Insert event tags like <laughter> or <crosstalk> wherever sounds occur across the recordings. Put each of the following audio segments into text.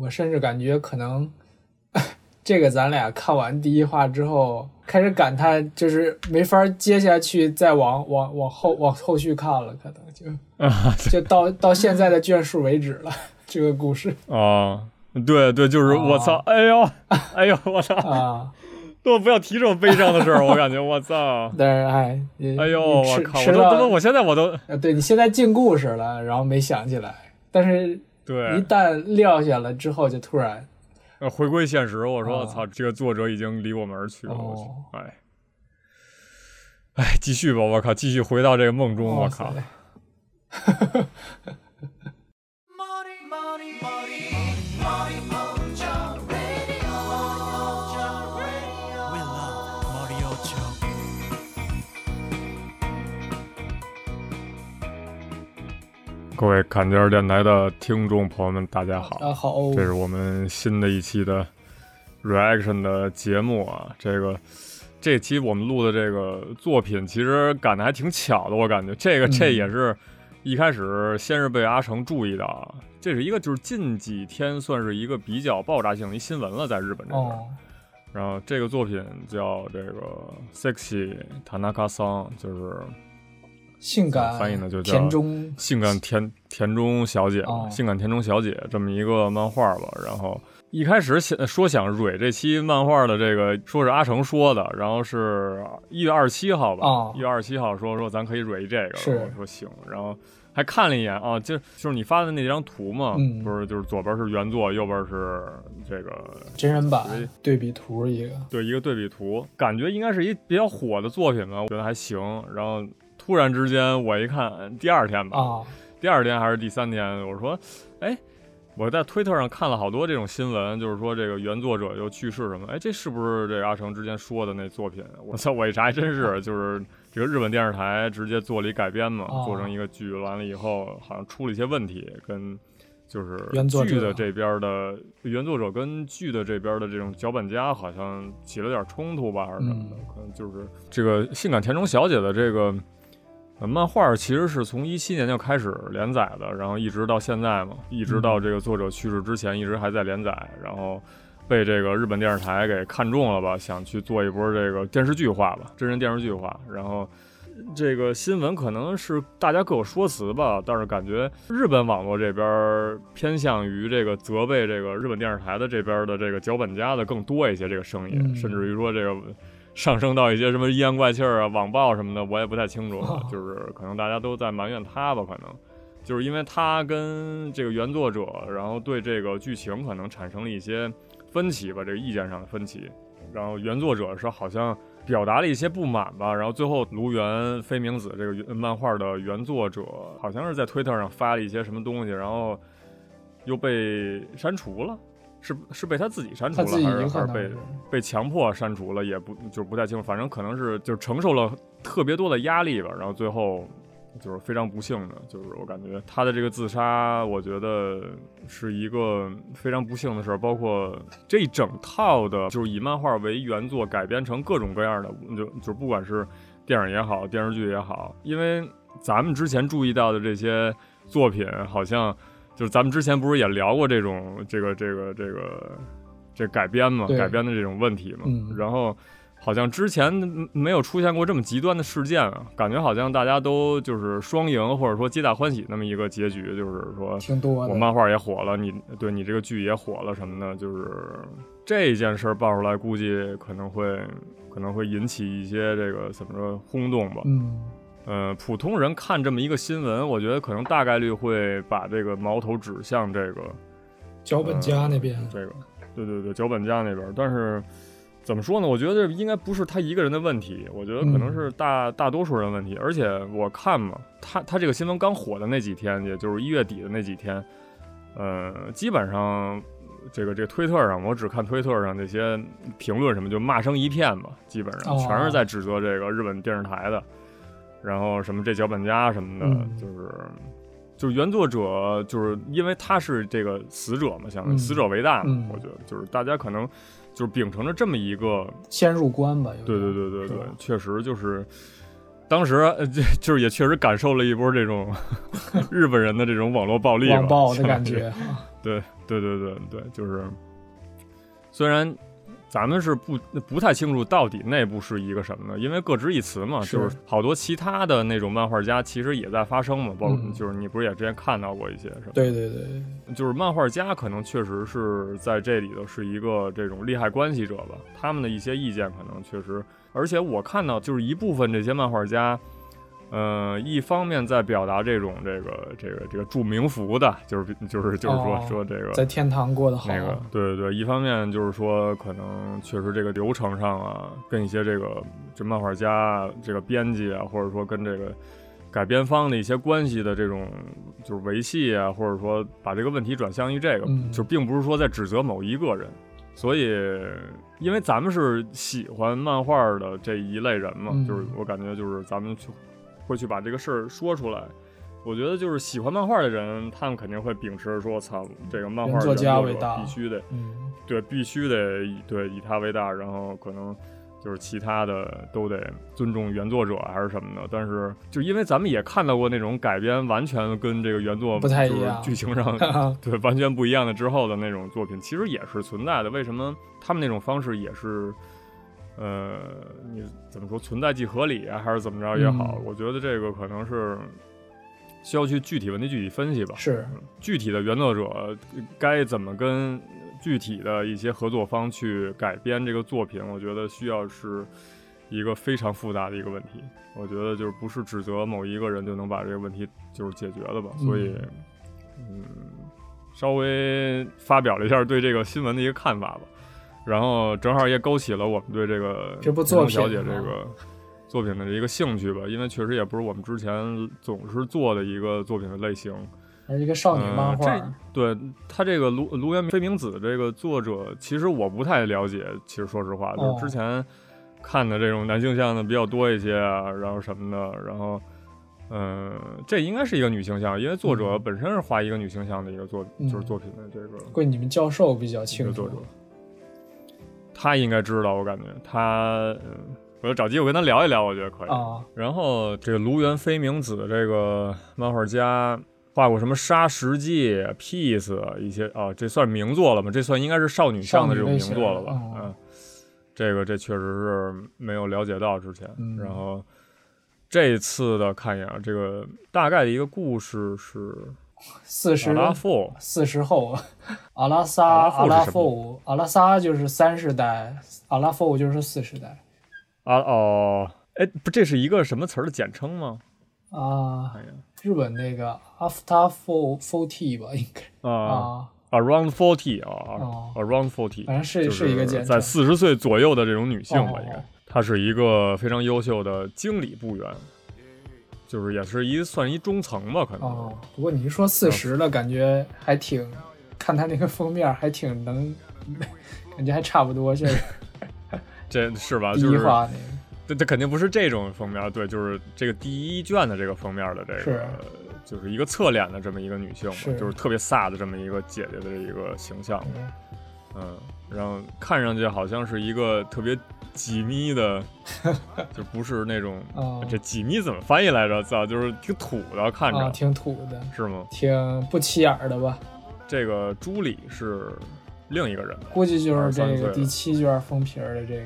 我甚至感觉可能这个咱俩看完第一话之后，开始感叹，就是没法接下去再往往往后往后续看了，可能就就到到现在的卷数为止了。这个故事啊，对对，就是我操，哎呦，哎呦，我操啊！都不要提这种悲伤的事儿，我感觉我操。<laughs> 但是哎，哎呦，我靠，我都他妈，我现在我都，对你现在进故事了，然后没想起来，但是对，一旦撂下了之后，就突然呃回归现实。我说我操，这个作者已经离我们而去了。我去，哎，哎，继续吧，我靠，继续回到这个梦中，我靠。<laughs> 各位坎肩电台的听众朋友们，大家好！大家好，这是我们新的一期的 reaction 的节目啊。这个这期我们录的这个作品，其实赶的还挺巧的。我感觉这个这也是一开始先是被阿成注意到，这是一个就是近几天算是一个比较爆炸性的一新闻了，在日本这边。然后这个作品叫这个 sexy Tanaka Song，就是。性感翻译呢就叫性感田田中小姐嘛，性感田中小姐这么一个漫画吧。然后一开始想说想蕊这期漫画的这个，说是阿成说的，然后是一月二十七号吧，一月二十七号说说咱可以蕊这个，我说行。然后还看了一眼啊，就就是你发的那张图嘛，不是就是左边是原作，右边是这个真人版对比图一个，对一个对比图，感觉应该是一比较火的作品吧，我觉得还行。然后。突然之间，我一看，第二天吧，第二天还是第三天，我说，哎，我在推特上看了好多这种新闻，就是说这个原作者又去世什么，哎，这是不是这阿成之前说的那作品？我操，我一查还真是，就是这个日本电视台直接做了一改编嘛，做成一个剧，完了以后好像出了一些问题，跟就是剧的这边的原作者跟剧的这边的这种脚本家好像起了点冲突吧，还是什么的，可能就是这个性感田中小姐的这个。漫画其实是从一七年就开始连载的，然后一直到现在嘛，一直到这个作者去世之前，一直还在连载。然后被这个日本电视台给看中了吧，想去做一波这个电视剧化吧，真人电视剧化。然后这个新闻可能是大家各有说辞吧，但是感觉日本网络这边偏向于这个责备这个日本电视台的这边的这个脚本家的更多一些，这个声音，甚至于说这个。上升到一些什么阴阳怪气儿啊、网暴什么的，我也不太清楚。<laughs> 就是可能大家都在埋怨他吧，可能就是因为他跟这个原作者，然后对这个剧情可能产生了一些分歧吧，这个意见上的分歧。然后原作者是好像表达了一些不满吧，然后最后卢原飞明子这个漫画的原作者好像是在推特上发了一些什么东西，然后又被删除了。是是被他自己删除了，还是还是被被强迫删除了？也不就是不太清楚。反正可能是就是承受了特别多的压力吧。然后最后就是非常不幸的，就是我感觉他的这个自杀，我觉得是一个非常不幸的事儿。包括这一整套的，就是以漫画为原作改编成各种各样的，就就不管是电影也好，电视剧也好，因为咱们之前注意到的这些作品，好像。就是咱们之前不是也聊过这种这个这个这个这改编嘛，改编的这种问题嘛。然后好像之前没有出现过这么极端的事件啊，感觉好像大家都就是双赢或者说皆大欢喜那么一个结局，就是说挺多我漫画也火了，你对你这个剧也火了什么的，就是这件事爆出来，估计可能会可能会引起一些这个怎么说轰动吧。嗯。呃，普通人看这么一个新闻，我觉得可能大概率会把这个矛头指向这个脚本家那边。这个，对对对，脚本家那边。但是怎么说呢？我觉得应该不是他一个人的问题，我觉得可能是大大多数人问题。而且我看嘛，他他这个新闻刚火的那几天，也就是一月底的那几天，呃，基本上这个这个推特上，我只看推特上那些评论什么，就骂声一片嘛，基本上全是在指责这个日本电视台的。然后什么这脚本家什么的，就是就是原作者，就是因为他是这个死者嘛，想死者为大嘛，我觉得就是大家可能就是秉承着这么一个先入观吧。对对对对对，确实就是当时就是也确实感受了一波这种 <laughs> 日本人的这种网络暴力，网暴的感觉。对对对对对，就是虽然。咱们是不不太清楚到底内部是一个什么呢？因为各执一词嘛，就是好多其他的那种漫画家其实也在发声嘛，包括就是你不是也之前看到过一些什么？对对对，就是漫画家可能确实是在这里头是一个这种利害关系者吧，他们的一些意见可能确实，而且我看到就是一部分这些漫画家。呃，一方面在表达这种这个这个这个祝冥福的，就是就是就是说说这个在天堂过得好。那个对对对，一方面就是说可能确实这个流程上啊，跟一些这个这漫画家、这个编辑啊，或者说跟这个改编方的一些关系的这种就是维系啊，或者说把这个问题转向于这个，就并不是说在指责某一个人。所以，因为咱们是喜欢漫画的这一类人嘛，就是我感觉就是咱们去。会去把这个事儿说出来，我觉得就是喜欢漫画的人，他们肯定会秉持说，操，这个漫画作家为大，必须得，对，必须得对以他为大，然后可能就是其他的都得尊重原作者还是什么的。但是，就因为咱们也看到过那种改编完全跟这个原作不太一样，剧情上 <laughs> 对完全不一样的之后的那种作品，其实也是存在的。为什么他们那种方式也是？呃，你怎么说存在即合理啊，还是怎么着也好？我觉得这个可能是需要去具体问题具体分析吧。是具体的原作者该怎么跟具体的一些合作方去改编这个作品？我觉得需要是一个非常复杂的一个问题。我觉得就是不是指责某一个人就能把这个问题就是解决了吧？所以，嗯，稍微发表了一下对这个新闻的一个看法吧。然后正好也勾起了我们对这个这部作品小姐这个作品的一个兴趣吧，因为确实也不是我们之前总是做的一个作品的类型，还是一个少女漫画。对他这个卢卢原飞明子这个作者，其实我不太了解。其实说实话，就是之前看的这种男性向的比较多一些啊，然后什么的。然后，嗯，这应该是一个女性向，因为作者本身是画一个女性向的一个作，就是作品的这个。归你们教授比较清楚。他应该知道，我感觉他，嗯，我就找机会跟他聊一聊，我觉得可以。然后这个卢原飞明子这个漫画家画过什么《沙石记》《Peace》一些啊，这算名作了吗？这算应该是少女向的这种名作了吧？嗯，这个这确实是没有了解到之前。然后这次的看一眼，这个大概的一个故事是。四十，四十后，阿拉萨，阿拉夫，阿拉萨就是三十代，阿拉夫就是四十代。啊哦，哎，不，这是一个什么词儿的简称吗？啊，日本那个 after for forty 吧，应该啊，around forty 啊，around forty，反正是是一个简称，在四十岁左右的这种女性吧，应该，她是一个非常优秀的经理部员。就是也是一算一中层吧，可能。哦，不过你一说四十了，感觉还挺，看他那个封面还挺能，感觉还差不多，<laughs> 这这是吧？第一话那个，这这肯定不是这种封面，对，就是这个第一卷的这个封面的这个，就是一个侧脸的这么一个女性嘛，就是特别飒的这么一个姐姐的这一个形象，嗯，然后看上去好像是一个特别。几米的，<laughs> 就不是那种，这几米怎么翻译来着？咋就是挺土的，看着挺土的，是吗？挺不起眼的吧？这个朱里是另一个人，估计就是这个第七卷封皮的这个。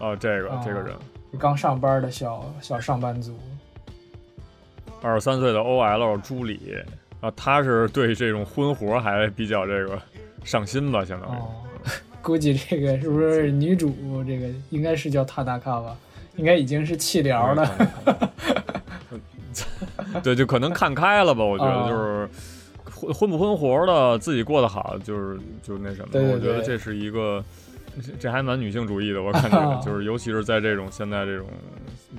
哦，这个这个人，刚上班的小小上班族，二十三岁的 OL 朱里啊，他是对这种婚活还比较这个上心吧，相当于。估计这个是不是女主？这个应该是叫塔纳卡吧？应该已经是弃疗了。<laughs> 对，就可能看开了吧。我觉得就是混混不混活的，自己过得好，就是就那什么。我觉得这是一个，这还蛮女性主义的。我感觉 <laughs> 就是，尤其是在这种现在这种，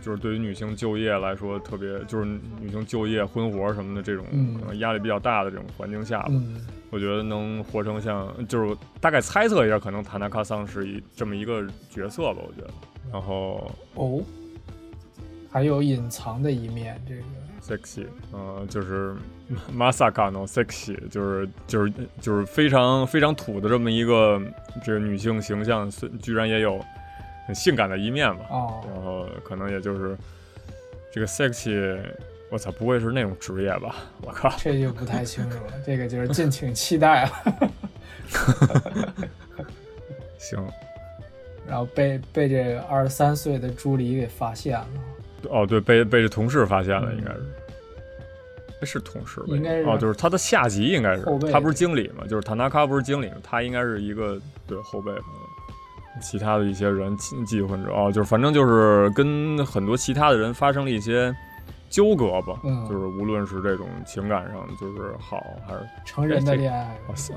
就是对于女性就业来说，特别就是女性就业、婚活什么的这种可能压力比较大的这种环境下吧。我觉得能活成像，就是大概猜测一下，可能塔纳卡桑是一这么一个角色吧。我觉得，然后哦，还有隐藏的一面，这个 sexy，呃，就是 masaka no sexy，就是就是就是非常非常土的这么一个这个女性形象，居然也有很性感的一面吧。哦，然后可能也就是这个 sexy。我操，不会是那种职业吧？我靠，这就不太清楚了。这个就是敬请期待了。<laughs> 行。<laughs> 然后被被这个二十三岁的朱莉给发现了。哦，对，被被这同事发现了，应该是。是同事吧？应该是哦，就是他的下级，应该是他不是经理嘛？就是塔纳卡不是经理嘛？他应该是一个对后辈。其他的一些人记混者哦，就是反正就是跟很多其他的人发生了一些纠葛吧。嗯，就是无论是这种情感上，就是好还是成人的恋爱。哇塞，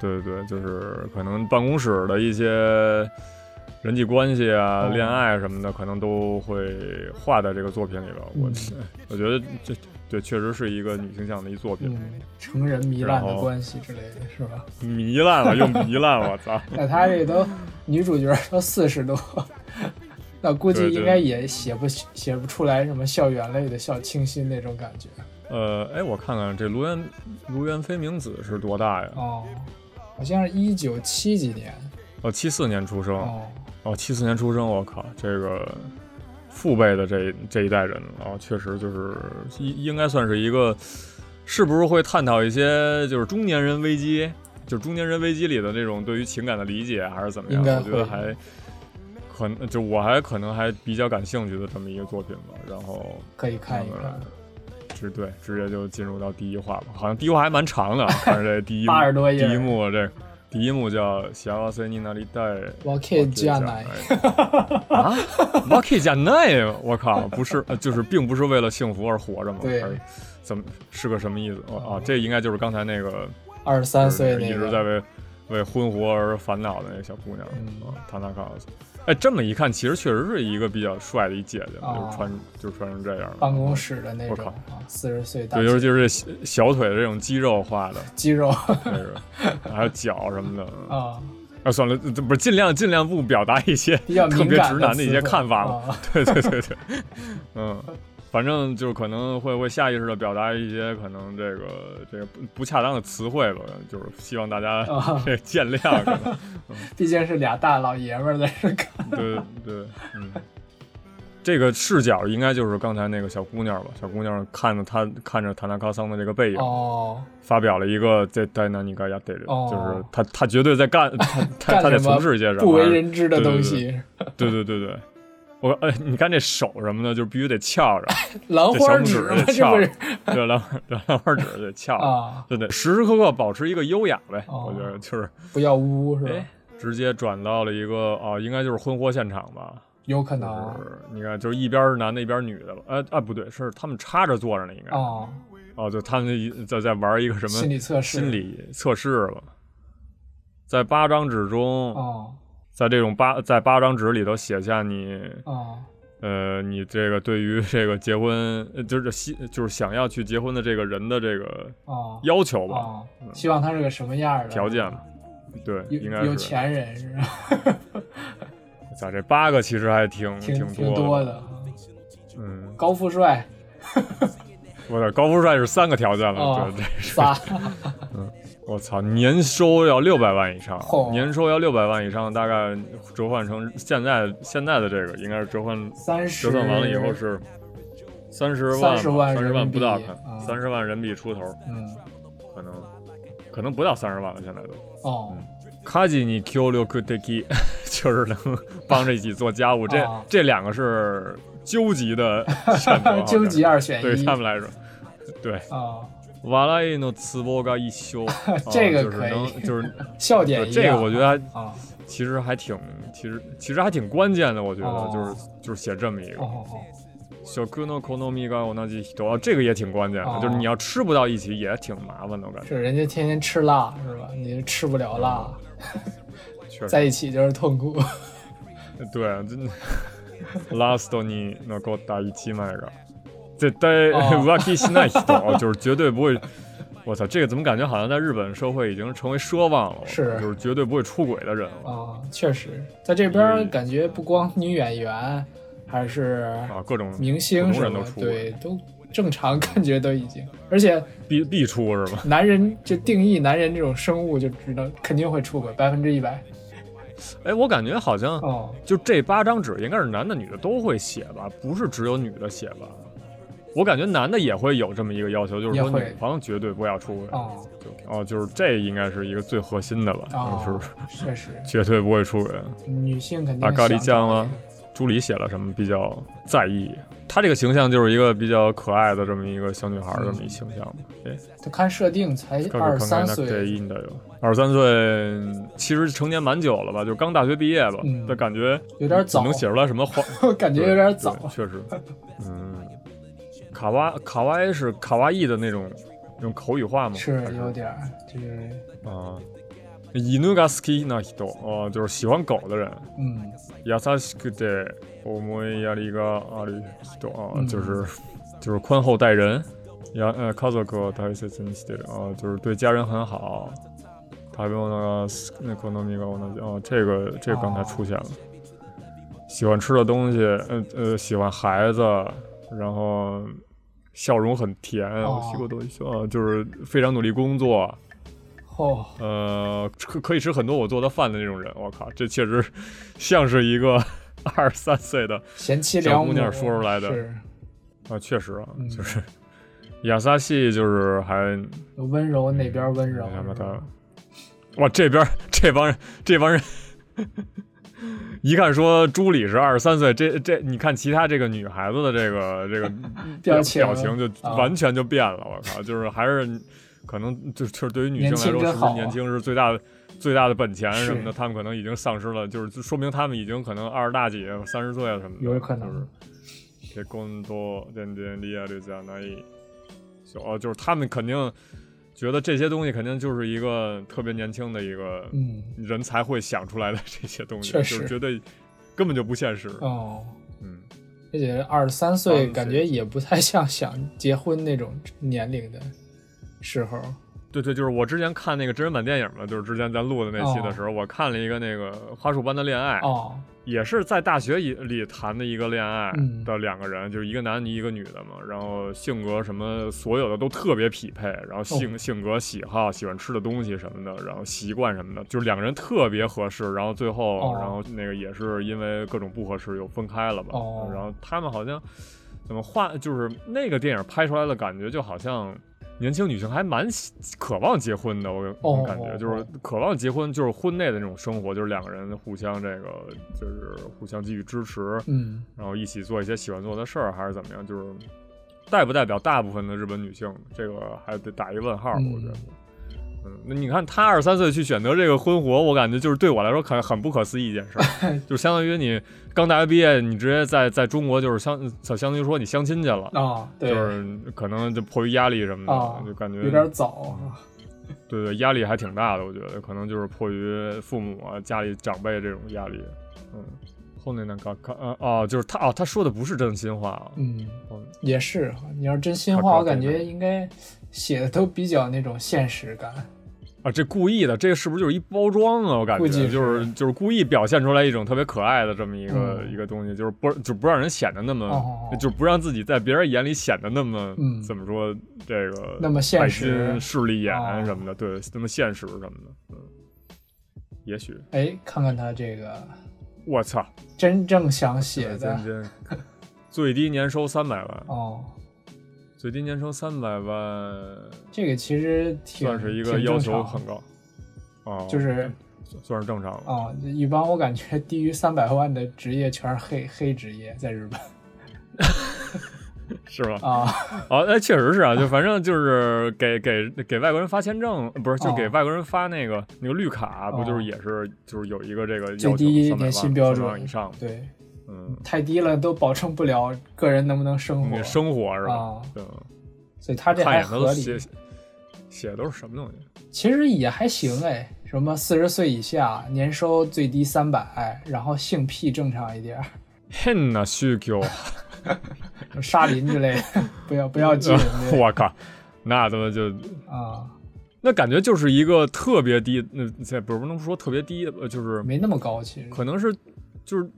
对对对，就是可能办公室的一些人际关系啊、恋爱什么的，可能都会画在这个作品里边。我我觉得这。对，确实是一个女性向的一作品，成人糜烂的关系之类的是吧？<laughs> 糜烂了，又糜烂，我操！那他这都女主角都四十多，那估计应该也写不写不出来什么校园类的小清新那种感觉。呃，哎，我看看这卢原卢原飞明子是多大呀？哦，好像是一九七几年，哦，七四年出生，哦，哦，七四年出生，我靠，这个。父辈的这这一代人啊，确实就是应应该算是一个，是不是会探讨一些就是中年人危机，就是中年人危机里的那种对于情感的理解，还是怎么样？我觉得还可能就我还可能还比较感兴趣的这么一个作品吧。然后可以看一看，直对直接就进入到第一话吧。好像第一话还蛮长的，看<laughs> 着这第一八十多页第一幕这。第一幕叫“幸せになりたい”，我可以加奶啊！我可以加奶，我靠，不是，就是并不是为了幸福而活着吗？对，怎么是个什么意思？哦啊，这应该就是刚才那个二十三岁一直在为为婚活而烦恼的那个小姑娘啊，塔纳卡。 哎，这么一看，其实确实是一个比较帅的一姐姐，就穿就穿成这样。办公室的那种，四十岁大。对，就是就是小腿的这种肌肉化的 <laughs> 肌肉，还有脚什么的 <laughs> 啊。啊，算了，不是尽量尽量不表达一些特别直男的一些看法了。对对对对，嗯。反正就是可能会会下意识的表达一些可能这个这个不不恰当的词汇吧，就是希望大家 <laughs> 这见谅。<laughs> 毕竟是俩大老爷们在这看。对对，嗯，这个视角应该就是刚才那个小姑娘吧？小姑娘看着她看着塔纳卡桑的这个背影，哦，发表了一个在在那尼嘎亚对着，就是他他绝对在干他他在从事一些什么不为人知的东西。对对对对。我哎，你看这手什么的，就必须得翘着，兰花指得翘，对兰对兰花指得翘啊，对对，时时刻刻保持一个优雅呗。我觉得就是不要污是吧？直接转到了一个啊，应该就是婚活现场吧？有可能。你看，就是一边是男的，一边女的了。哎啊，不对，是他们插着坐着呢，应该。哦哦，就他们在在玩一个什么心理测试？心理测试了，在八张纸中。哦。在这种八在八张纸里头写下你啊，呃，你这个对于这个结婚就是希就是想要去结婚的这个人的这个要求吧，希望他是个什么样的。条件？对，应该是。有钱人是吧？<laughs> 咋这八个其实还挺挺多的，嗯，高富帅，不是高富帅是三个条件了，对，这仨，嗯。<laughs> 我操，年收要六百万以上，年收要六百万以上，大概折换成现在现在的这个，应该是折换折算完了以后是三十万，三十万不到，三十万人民币出头，嗯，可能可能不到三十万了，现在都。哦，卡吉尼 Q 六 QTK，就是能帮着一起做家务，这这两个是究极的选择，<laughs> 究极二选一，对他们来说，对啊。瓦拉伊诺茨波嘎一休，<laughs> 这个可以，就是 <laughs> 笑点。这个我觉得啊，其实还挺，其实其实还挺关键的。我觉得就是就是写这么一个。小克诺科诺米嘎我那几多，这个也挺关键的。就是你要吃不到一起也挺麻烦的，我感觉。是人家天天吃辣是吧？你吃不了辣，<laughs> 在一起就是痛苦。对，真的。Last 你能够打一起买个。这对浮気しない人，就是绝对不会。我操，这个怎么感觉好像在日本社会已经成为奢望了？是，就是绝对不会出轨的人啊。确实，在这边感觉不光女演员，还是啊各种明星什么对都正常，感觉都已经，而且必必出是吧？男人就定义男人这种生物，就知道肯定会出轨，百分之一百。哎，我感觉好像就这八张纸应该是男的女的都会写吧，不是只有女的写吧？ 我感觉男的也会有这么一个要求，就是说女方绝对不要出轨。哦，哦，就是这应该是一个最核心的吧？就是确实 <laughs> 绝对不会出轨。女性肯定。啊咖喱酱了？朱莉写了什么比较在意？她这个形象就是一个比较可爱的这么一个小女孩这么一形象。对，她看设定才二十三岁。二十三岁，其实成年蛮久了吧？就刚大学毕业吧。但感觉有点早。能写出来什么话？<laughs> 感觉有点早。确实。<laughs> 嗯，卡哇卡哇伊是卡哇伊的那种那种口语化吗？是有点，就是啊。伊努嘎斯基那ヒ多哦，就是喜欢狗的人。嗯。優しくて思いやりがある人啊，就是就是宽厚待人。や呃家族を大切にしてる啊，就是对家人很好。食べ物が那好みが同じ啊，这个这个刚才出现了。喜欢吃的东西，呃呃，喜欢孩子，然后 笑容很甜。我西过多一啊，就是非常努力工作。哦，呃，可可以吃很多我做的饭的那种人，我靠，这确实像是一个 <laughs> 二十三岁的贤妻良母说出来的，啊，确实啊，就是 <laughs> 亚萨西就是还温柔那边温柔，哇，这边这帮人这帮人一看说朱莉是二十三岁，这这你看其他这个女孩子的这个这个表表情就完全就变了，我靠，就是还是。可能就就是对于女性来说，是不是年轻是最大的最大的本钱什么的？他们可能已经丧失了，就是说明他们已经可能二十大几、三十岁什么的。有可能。结婚多点点利亚的加那一，哦，就是他们肯定觉得这些东西肯定就是一个特别年轻的一个人才会想出来的这些东西，就是。觉得根本就不现实。哦，嗯，而且二十三岁感觉也不太像想结婚那种年龄的。时候，对对，就是我之前看那个真人版电影嘛，就是之前咱录的那期的时候，我看了一个那个花束般的恋爱，哦，也是在大学里里谈的一个恋爱的两个人，就是一个男的，一个女的嘛，然后性格什么所有的都特别匹配，然后性性格喜好喜欢吃的东西什么的，然后习惯什么的，就是两个人特别合适，然后最后然后那个也是因为各种不合适又分开了吧，然后他们好像怎么画，就是那个电影拍出来的感觉就好像。年轻女性还蛮渴望结婚的，我我感觉就是渴望结婚，就是婚内的那种生活，就是两个人互相这个就是互相给予支持，嗯，然后一起做一些喜欢做的事儿，还是怎么样？就是代不代表大部分的日本女性，这个还得打一问号，我觉得。那你看他二十三岁去选择这个婚活，我感觉就是对我来说很很不可思议一件事，<laughs> 就相当于你刚大学毕业，你直接在在中国就是相相当于说你相亲去了啊，就是可能就迫于压力什么的，就感觉有点早。对对，压力还挺大的，我觉得可能就是迫于父母啊、家里长辈这种压力。嗯，后面那个看啊哦，就是他哦，他说的不是真心话啊。嗯，也是，你要真心话，我感觉应该写的都比较那种现实感。啊，这故意的，这个是不是就是一包装啊？我感觉就是就是故意表现出来一种特别可爱的这么一个一个东西，就是不就不让人显得那么，就不让自己在别人眼里显得那么怎么说这个那么现实势利眼什么的，对，那么现实什么的，嗯，也许哎，看看他这个，我操，真正想写的，最低年收三百万哦。最低年收三百万，这个其实算是一个要求很高，啊，就是算是正常了啊。一般我感觉低于三百万的职业全是黑黑职业，在日本，<laughs> 是吗？啊，哦，哎，确实是啊，就反正就是给给给外国人发签证，不是就给外国人发那个那个绿卡，不就是也是就是有一个这个最低年薪标准以上，对。嗯，太低了都保证不了个人能不能生活，生活是吧？嗯，所以他这还合理。写的都是什么东西？其实也还行哎，什么四十岁以下，年收最低三百，然后性癖正常一点。很呐，需求，沙林之类的，不要不要进。<laughs> 我靠，那他妈就啊，那感觉就是一个特别低，那这不是不能说特别低，呃，就是没那么高，其实可能是就是。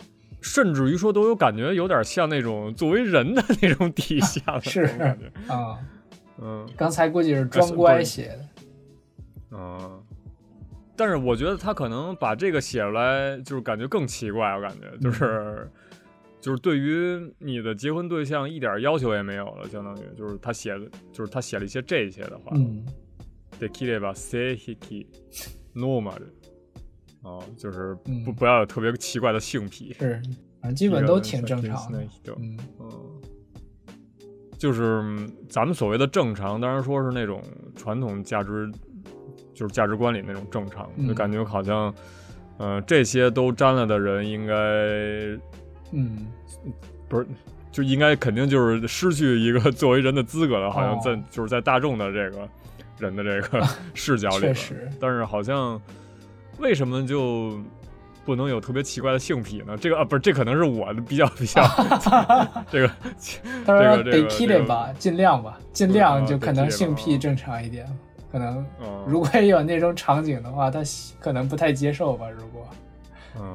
甚至于说都有感觉，有点像那种作为人的那种底下的是感觉啊，嗯，刚才估计是装乖写的，嗯，但是我觉得他可能把这个写出来，就是感觉更奇怪，我感觉就是 就是对于你的结婚对象一点要求也没有了，相当于就是他写的，就是他写了一些这些的话。嗯。できれば性癖 normal， 哦，就是不不要有特别奇怪的性癖。是，反正基本都挺正常的。嗯嗯。就是咱们所谓的正常，当然说是那种传统价值，就是价值观里那种正常，就感觉好像，呃，这些都沾了的人应该，嗯，不是，就应该肯定就是失去一个 <laughs> 作为人的资格了，好像在就是在大众的这个人的这个视角里，但是好像为什么就？不能有特别奇怪的性癖呢？这个啊，不是，这可能是我的比较比较<laughs> <laughs> 这个。他说得 k i 吧，尽量吧，尽量就可能性癖正常一点。可能如果有那种场景的话，他可能不太接受吧。如果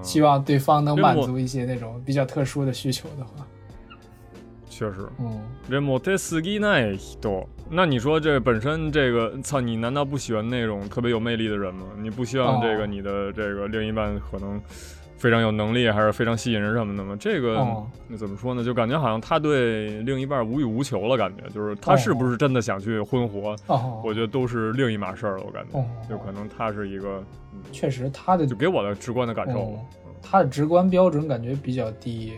希望对方能满足一些那种比较特殊的需求的话。确实，嗯，这モテすぎない人。 那你说这本身这个，操，你难道不喜欢那种特别有魅力的人吗？你不希望这个你的这个另一半可能非常有能力，还是非常吸引人什么的吗？这个那怎么说呢？就感觉好像他对另一半无欲无求了，感觉就是他是不是真的想去婚活？我觉得都是另一码事儿了。我感觉，就可能他是一个，确实他的就给我的直观的感受，他的直观标准感觉比较低。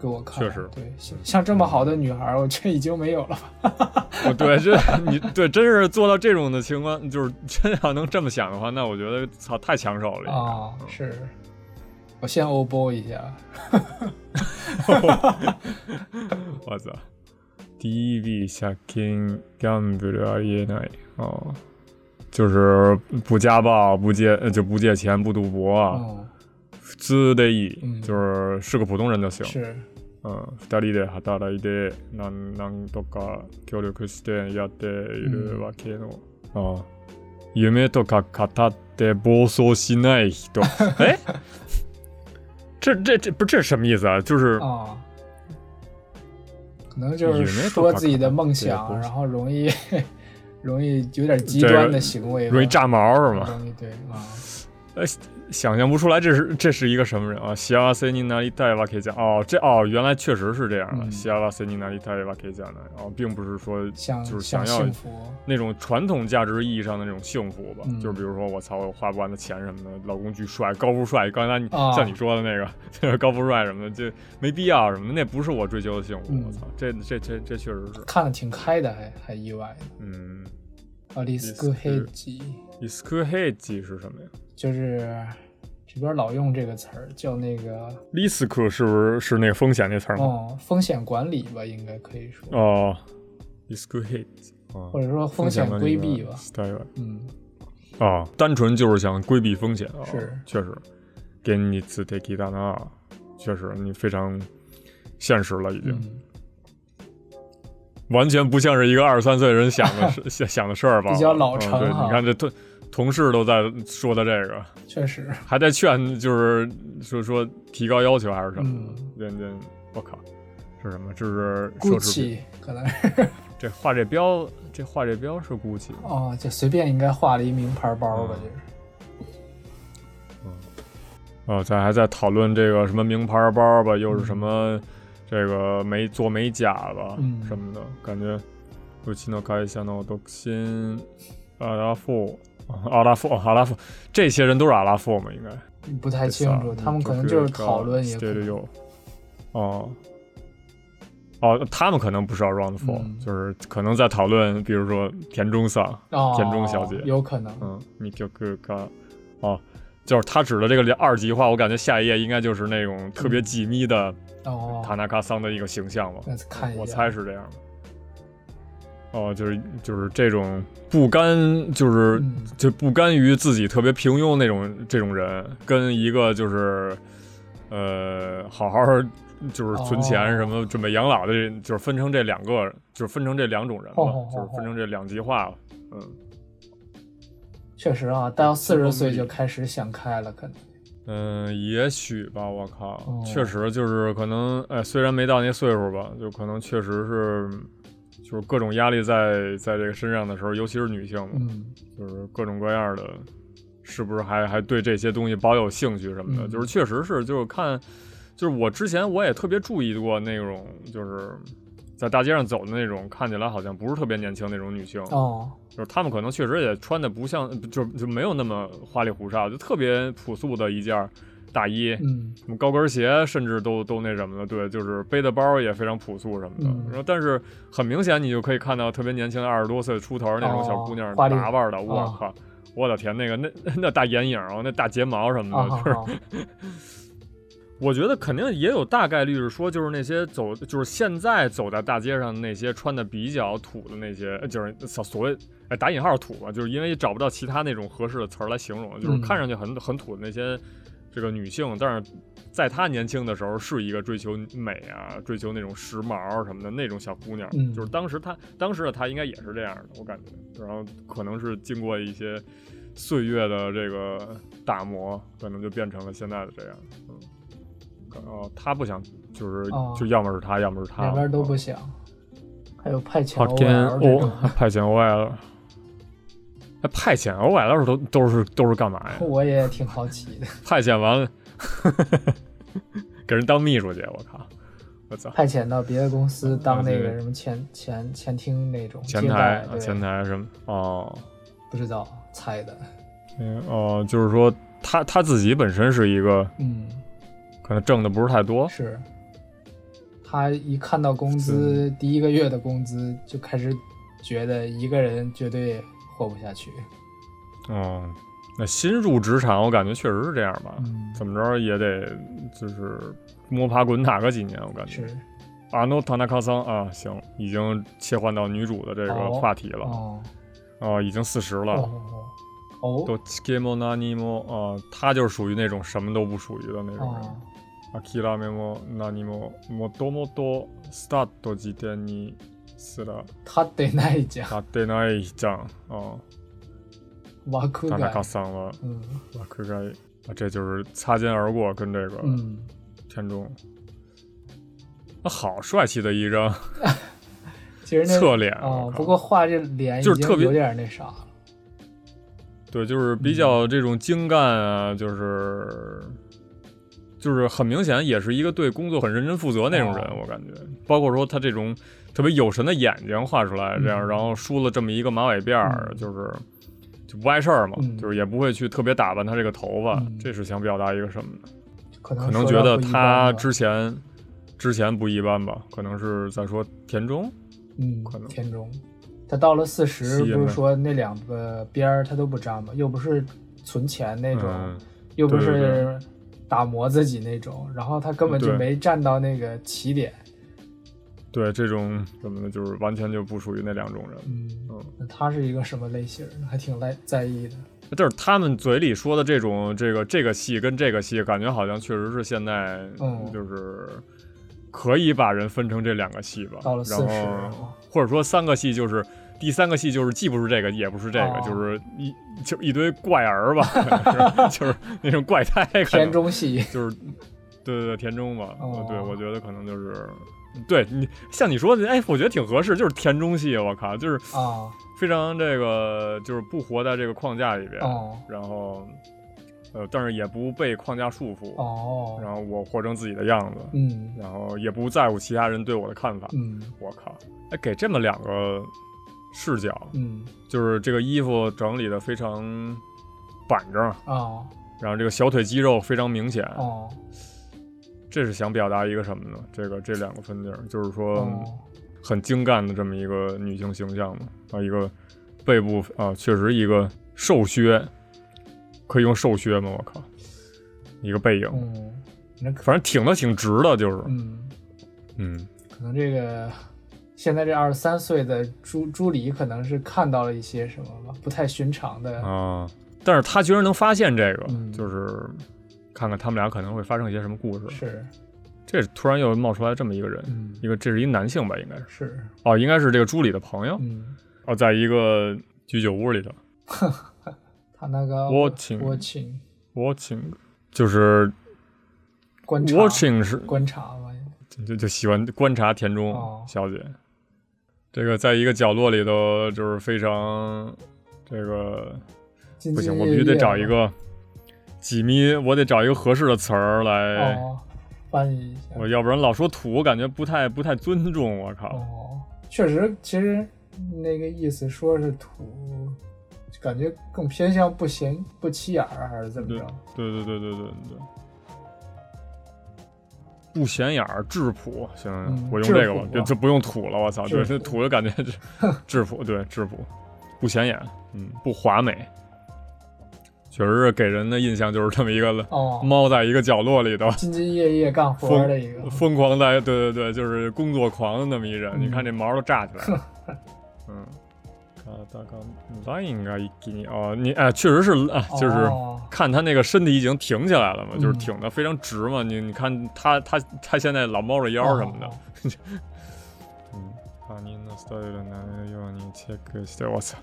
给我看，确实对，像这么好的女孩，我这已经没有了吧？对，这你对，真是做到这种的情况，就是<laughs> 真要能这么想的话，那我觉得操，太抢手了啊！是，我先欧波一下。<laughs> 我操！DV 下 king gamble ありえない哦，就是不家暴，不借就不借钱，不赌博。普通で就是是个普通人就行。是。 うん、二人で働いてなんなんとか協力してやっているわけの、うん、あ夢とか語って暴走しない人。<laughs> 哎，这这这不这是什么意思啊？就是啊，可能就是说自己的梦想，然后容易 <laughs> 容易有点极端的行为，容易炸毛是吗？容易对啊。呃。想象不出来这是 <laughs> 这是一个什么人啊？西亚瓦塞尼纳里带瓦可以讲哦，这哦原来确实是这样的。西亚瓦塞尼纳里带瓦可以讲的哦，并不是说就是想要那种传统价值意义上的那种幸福吧？就是比如说我操，我花不完的钱什么的，老公巨帅，高富帅，刚才你像你说的那个 <laughs> 高富帅什么的，就没必要什么，那不是我追求的幸福。我操，这这这这确实是看的挺开的，还还意外。嗯，啊，里斯科黑吉，里斯科黑吉是什么呀？就是这边老用这个词儿，叫那个 risk 是不是是那个风险那词儿吗？哦，风险管理吧，应该可以说。哦，risk hedge，或者说风险规避吧。嗯。啊，单纯就是想规避风险啊。是，确实。给你次 take it 确实你非常现实了，已经。完全不像是一个二十三岁人想的 <laughs> 想想的事儿吧？比较老成哈。你看这对。同事都在说的这个，确实还在劝，就是说说提高要求还是什么？人家我靠，是什么？这是奢侈品，可能是<laughs> 这画这标，这画这标是 GUCCI 哦，就随便应该画了一名牌包吧，就是。嗯，哦，咱还在讨论这个什么名牌包吧，又是什么这个美做美甲吧，什么的感觉。うちの会社の独身アラフォー。 阿拉夫，阿拉夫，这些人都是阿拉夫吗？应该不太清楚，他们可能就是讨论一个。哦，哦，他们可能不是 around four，就是可能在讨论，比如说田中桑，田中小姐，有可能。嗯，你就个个，哦，就是他指的这个二极化，我感觉下一页应该就是那种特别紧密的塔纳卡桑的一个形象吧。看一下，我猜是这样的。哦，就是就是这种不甘，就是就不甘于自己特别平庸那种这种人，跟一个就是呃好好就是存钱什么准备养老的，就是分成这两个，就是分成这两种人吧，就是分成这两极化了。嗯，确实啊，到四十岁就开始想开了，可能。嗯，也许吧，我靠，确实就是可能，哎，虽然没到那岁数吧，就可能确实是。就是各种压力在在这个身上的时候，尤其是女性嘛，就是各种各样的，是不是还还对这些东西保有兴趣什么的？就是确实是，就是看，就是我之前我也特别注意过那种，就是在大街上走的那种，看起来好像不是特别年轻那种女性哦，就是她们可能确实也穿的不像，就就没有那么花里胡哨，就特别朴素的一件。大衣，嗯，什么高跟鞋，甚至都都那什么的，对，就是背的包也非常朴素什么的。然后，但是很明显，你就可以看到特别年轻的二十多岁出头那种小姑娘打扮的，我靠，我的天，那个那 <laughs> 那大眼影啊，那大睫毛什么的，就是。<laughs> 我觉得肯定也有大概率是说，就是那些走，就是现在走在大街上那些穿的比较土的那些，就是所谓哎打引号土吧，就是因为找不到其他那种合适的词儿来形容，就是看上去很很土的那些。这个女性，但是在她年轻的时候是一个追求美啊，追求那种时髦什么的那种小姑娘，就是当时她当时的她应该也是这样的，我感觉，然后可能是经过一些岁月的这个打磨，可能就变成了现在的这样。嗯，哦，她不想，就是就要么是她，要么是她，两边都不想。还有派遣 OL，派遣 OL。那派遣 OL 都都是都是干嘛呀？我也挺好奇的。<laughs> 派遣完了，<laughs> 给人当秘书去，我靠！我操！派遣到别的公司当那个什么前前前厅那种前台前台什么？哦，不知道，猜的。嗯哦，就是说他他自己本身是一个，嗯，可能挣的不是太多。是。他一看到工资，第一个月的工资就开始觉得一个人绝对。过不下去，哦，那新入职场，我感觉确实是这样吧。怎么着也得就是摸爬滚打个几年，我感觉。是。阿诺塔纳卡桑啊，行，已经切换到女主的这个话题了。哦。哦，已经四十了。哦。都切莫纳尼莫啊，他就是属于那种什么都不属于的那种人。阿基拉梅莫纳尼莫莫多莫多スタート時点に。 是的，他得那一奖，他得那一奖哦。瓦库盖，他上了，嗯，瓦库盖，啊，这就是擦肩而过，跟这个田中，那好帅气的一张，<laughs> 其实侧脸哦，不过画这脸就是特别有点那啥了。对，就是比较这种精干啊，就是就是很明显，也是一个对工作很认真负责那种人，我感觉，包括说他这种。特别有神的眼睛画出来，这样，然后梳了这么一个马尾辫儿，就是就不碍事儿嘛，就是也不会去特别打扮他这个头发，这是想表达一个什么呢？可能觉得他之前之前不一般吧？可能是在说田中，嗯，可能。田中，他到了四十，不是说那两个边儿他都不粘吗？又不是存钱那种，又不是打磨自己那种，然后他根本就没站到那个起点。对这种什么的，就是完全就不属于那两种人。嗯嗯，那他是一个什么类型？还挺在在意的。就是他们嘴里说的这种，这个这个戏跟这个戏，感觉好像确实是现在，就是可以把人分成这两个戏吧。到了四十，或者说三个戏，就是第三个戏就是既不是这个，也不是这个，就是一就一堆怪儿吧，<laughs> 就是那种怪胎。田中戏就是，对对对，田中吧。对，我觉得可能就是。对你像你说的，哎，我觉得挺合适，就是田中系，我靠，就是啊，非常这个，就是不活在这个框架里边，然后，呃，但是也不被框架束缚，哦，然后我活成自己的样子，嗯，然后也不在乎其他人对我的看法，嗯，我靠，哎，给这么两个视角，嗯，就是这个衣服整理的非常板正啊，然后这个小腿肌肉非常明显，哦。这是想表达一个什么呢？这个这两个分镜，就是说很精干的这么一个女性形象嘛，啊，一个背部啊，确实一个瘦削，可以用瘦削吗？我靠，一个背影，反正挺的挺直的，就是，嗯嗯，可能这个现在这二十三岁的朱朱莉可能是看到了一些什么吧，不太寻常的啊，但是他居然能发现这个，就是。看看他们俩可能会发生一些什么故事。是，这突然又冒出来这么一个人，一个这是一男性吧？应该是。是。哦，应该是这个朱莉的朋友。嗯。哦，在一个居酒屋里头。<laughs> 他那个。Watching。Watching。Watching，就是观察。Watching 是观察吧？就就喜欢观察田中小姐。这个在一个角落里头，就是非常这个不行，我必须得找一个。几米，我得找一个合适的词儿来翻译一下。我要不然老说土，我感觉不太不太尊重。我靠。哦，确实，其实那个意思说是土，感觉更偏向不显不起眼儿，还是怎么着？对对对对对对对。不显眼儿，质朴。行，我用这个吧，就就不用土了。我操，对，这土的感觉是质朴，对，质朴，不显眼，嗯，不华美。确实是给人的印象就是这么一个猫，在一个角落里头兢兢业业干活的一个，疯狂在，对对对，就是工作狂的那么一人。你看这毛都炸起来了，<laughs> 嗯，大刚那应该给你哦，你哎，确实是啊，就是看他那个身体已经挺起来了嘛，就是挺的非常直嘛。你你看他他他现在老猫着腰什么的，<laughs> 嗯，把你那 style 拿来用你切割一下，我操。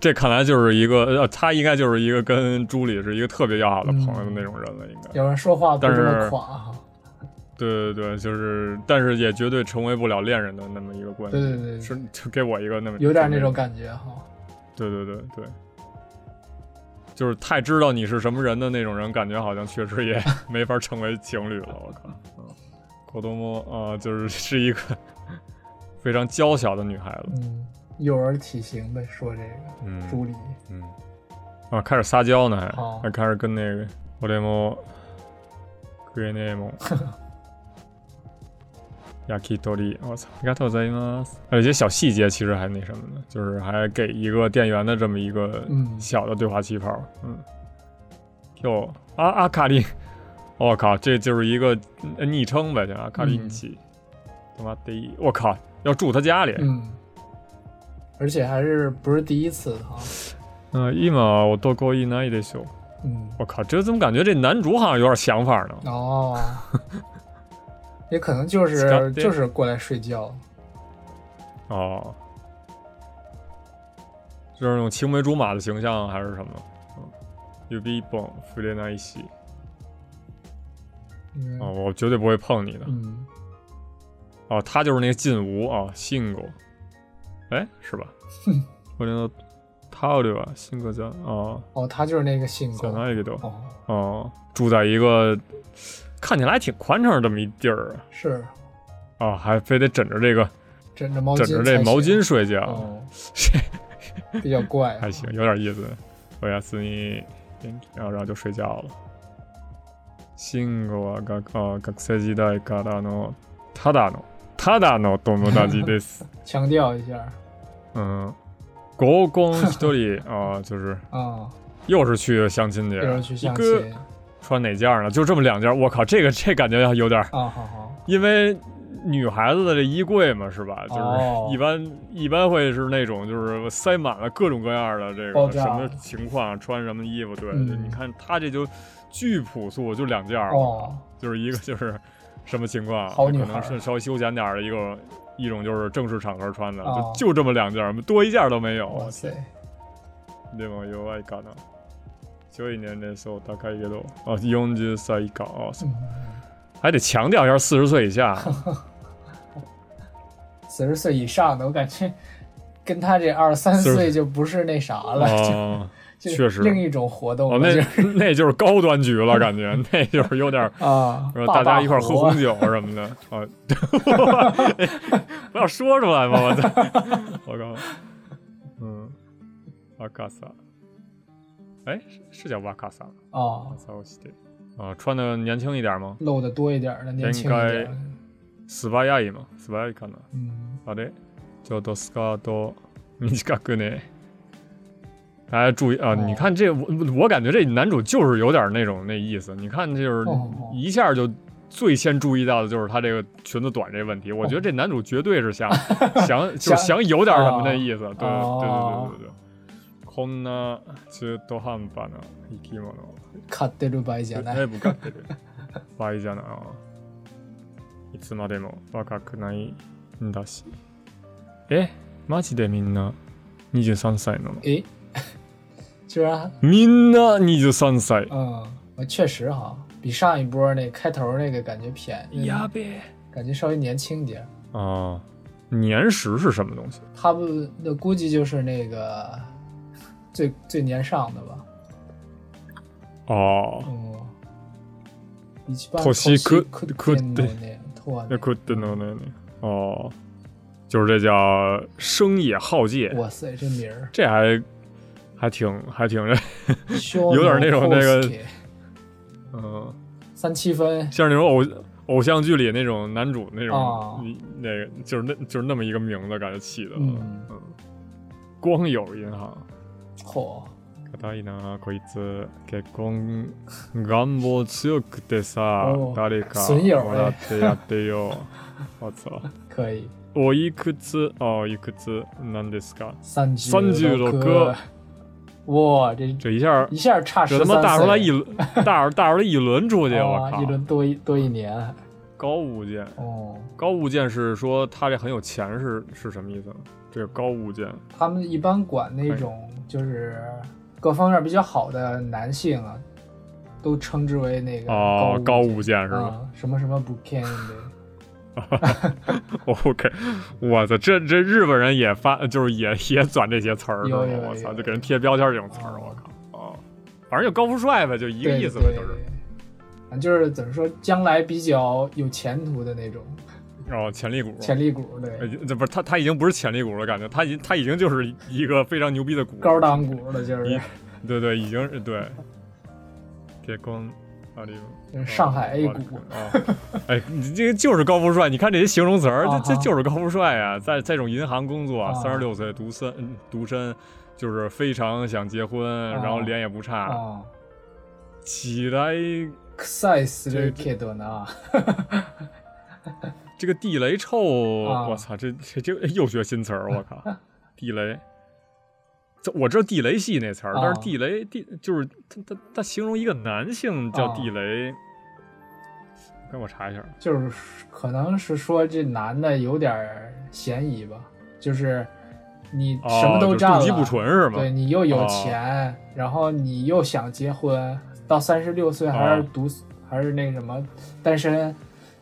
这看来就是一个，呃，他应该就是一个跟朱莉是一个特别要好的朋友的那种人了，应该。有人说话不这么垮哈。对对对，就是，但是也绝对成为不了恋人的那么一个关系。对对对，是就给我一个那么有点那种感觉哈。对对对对，就是太知道你是什么人的那种人，感觉好像确实也 <laughs> 没法成为情侣了。我靠，口多摸啊，就是是一个 <laughs> 非常娇小的女孩子。嗯。幼儿体型呗，说这个嗯朱莉，嗯，啊，开始撒娇呢，还还开始跟那个我这么格内蒙，亚基多利，我操，该多在吗？有些小细节其实还那什么呢，就是还给一个店员的这么一个小的对话气泡，嗯，哟，阿阿卡利，我靠，这就是一个昵称呗，叫阿卡琳奇，他妈的，我靠，要住他家里，嗯。而且还是不是第一次哈？嗯，一嘛，我多过一男一得修。嗯，我靠，这怎么感觉这男主好像有点想法呢？哦，<laughs> 也可能就是 <laughs> 就是过来睡觉。哦，就是那种青梅竹马的形象还是什么？嗯，有比蹦弗列那一西。哦，我绝对不会碰你的。嗯。哦，他就是那个劲无啊，信过。哎，是吧？我连到他对吧？性格叫哦哦，他就是那个性格。叫哪一个都哦，住在一个看起来还挺宽敞的这么一地儿啊。是啊，还非得枕着这个枕着毛枕着这毛巾睡觉，<laughs> 比较怪。还行，有点意思。我亚斯尼，然后然后就睡觉了。性格は学あ学生時代からのただの 他だの友達です。强调一下。嗯，合コン一人<laughs> 啊，就是啊，又是去相亲去，又是去相亲。穿哪件呢？就这么两件。我靠，这个<laughs> 这感觉要有点啊，好好。因为女孩子的这衣柜嘛，是吧？就是一般一般会是那种，就是塞满了各种各样的这个什么情况，穿什么衣服。对，你看他这就巨朴素，就两件哦，就是一个就<laughs> 是。 什么情况？可能是稍微休闲点的一个，一种就是正式场合穿的，就就这么两件，多一件都没有。哇塞！でも弱いかな。九一年的时候大概也都哦，四十岁以下哦，还得强调一下四十岁以下。<laughs> 四十岁以上的，我感觉跟他这二十三岁就不是那啥了。 <laughs> 确实，另一种活动，那那就是高端局了，感觉那就是有点啊，大家一块喝红酒什么的啊，不要<laughs> 说出来嘛，我操，我靠，嗯，瓦卡萨，哎，是叫瓦卡萨啊，啊，穿的年轻一点吗？露的多一点的年轻一点，斯巴亚伊嘛，斯巴亚伊可能，嗯，あれ、ちょっとスカート短くね。 大家注意啊！你看这，我我感觉这男主就是有点那种那意思。你看，就是一下就最先注意到的就是他这个裙子短这问题。我觉得这男主绝对是想<laughs> 想就想有点什么那意思。对对对对对对。こんな中途半端な生き物。買ってる場合じゃない。だいぶ買ってる場合じゃない。いつまでも若くないんだし。え、マジでみんな23歳なの？え？ 居然，みんな二十三歳。嗯，确实哈，比上一波那开头那个感觉偏，呀呗，感觉稍微年轻点。啊，年十是什么东西？他们那估计就是那个最最年上的吧。哦， 托西克克对，那克的那那那哦，就是这叫生野浩介。哇塞，这名儿，这还 还挺还挺有<laughs> 点那种那个，嗯，三七分，像那种偶偶像剧里那种男主那种，那个就是那就是那么一个名字，感觉起的，嗯嗯，光友银行，嚯。<laughs> 大いなこいつ結婚願望強くてさ誰か笑ってやってよ我操<laughs> 可以我いくつ哦いくつなんですか三十六 哇这这一下一下差这他妈大出来一轮大大出来一轮出去 <laughs> 我靠一轮多一多一年高物件哦高物件是说他这很有钱是是什么意思这个高物件他们一般管那种就是各方面比较好的男性啊，都称之为那个哦高物件是吧？什么什么不 can 的。<laughs> OK，我操，这这日本人也发，就是也也转这些词儿，我操，就给人贴标签这种词儿，我靠啊，反正就高富帅呗，就一个意思呗，就是，反正就是怎么说，将来比较有前途的那种。哦，潜力股，潜力股，对，这不是他，他已经不是潜力股了，感觉他已经他已经就是一个非常牛逼的股，高档股了，就是，对对，已经对。别光啊，这上海 A 股啊，哎，你这个就是高富帅，你看这些形容词儿，这这就是高富帅啊，在在这种银行工作，三十六岁独身独身，就是非常想结婚，然后脸也不差，起来，晒死呢。这个地雷臭，我操！这这这又学新词儿，我靠！<laughs> 地雷，这我知道地雷系那词儿，但是地雷地就是他他他形容一个男性叫地雷，给我查一下。就是可能是说这男的有点嫌疑吧，就是你什么都占了，不纯是吗？对你又有钱，然后你又想结婚，到三十六岁还是独还是那个什么单身。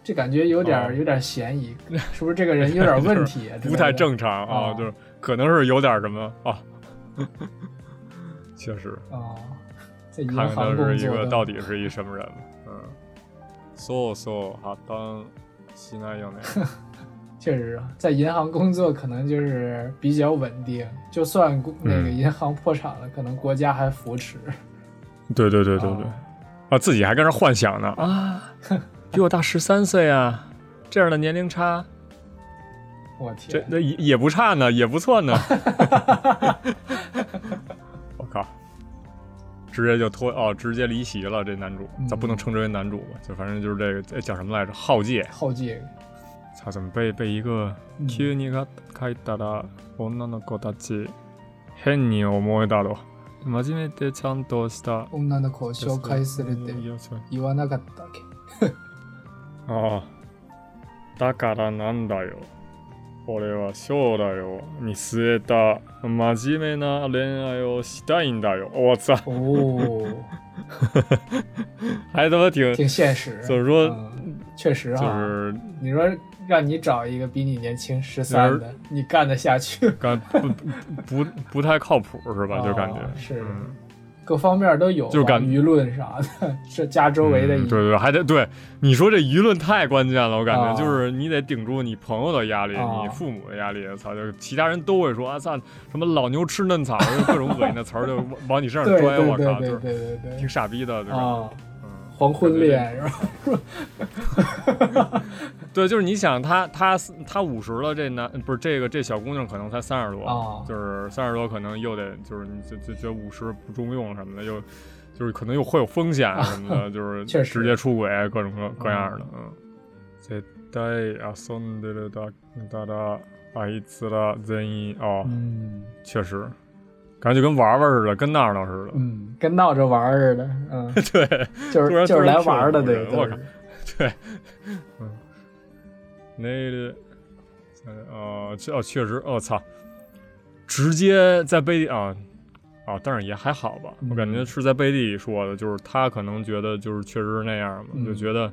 这感觉有点有点嫌疑，<laughs> 是不是这个人有点问题？<laughs> 不太正常啊，就是可能是有点什么啊。<laughs> 确实啊，看看他是一个到底是一什么人？嗯，so so 好当西南有那 <laughs> 确实啊，在银行工作可能就是比较稳定，就算那个银行破产了，可能国家还扶持。对对对对对，啊，自己还跟那幻想呢啊。比我大十三岁啊，这样的年龄差，我天，这那也也不差呢，也不错呢。<laughs> 我靠，直接就脱哦，直接离席了。这男主，咱不能称之为男主吧？就反正就是这个，叫什么来着？浩介。浩介。操，怎么被被一个急にが書いたら女の子たち変に思えたろ。真面目でちゃんとした女の子を紹介するって言わなかったっけ？ああ。だからなんだよ。 俺は将来を見据えた真面目な恋愛をしたいんだよ。我操！<laughs> <laughs> 哦，还他妈挺挺现实。就是说，确实啊，就是你说让你找一个比你年轻十三的，你干得下去？干不不不太靠谱是吧？就感觉是。 各方面都有，就是感舆论啥的，这加周围的，对对，还得对你说这舆论太关键了，我感觉就是你得顶住你朋友的压力，你父母的压力，操，就其他人都会说啊，操，什么老牛吃嫩草，就各种恶心的词儿就往你身上拽，我靠，对对对对，挺傻逼的，对吧？黄昏恋是吧？<laughs> 对，就是你想他他他五十了，这男不是这个这小姑娘可能才三十多，就是三十多可能又得就是你就就觉得五十不中用什么的，又就是可能又会有风险什么的，<laughs> 就是直接出轨各种各各样的，嗯。絶対遊んでるだだらあいつら全員哦，确实。感觉就跟玩玩似的，跟闹闹似的。嗯，跟闹着玩似的。嗯，<laughs> 对，就是就是来玩的，对，我靠，对，嗯， 那个，哦，这哦，确实，我操，直接在背地啊啊，但是也还好吧，我感觉是在背地里说的，就是他可能觉得就是确实是那样嘛，就觉得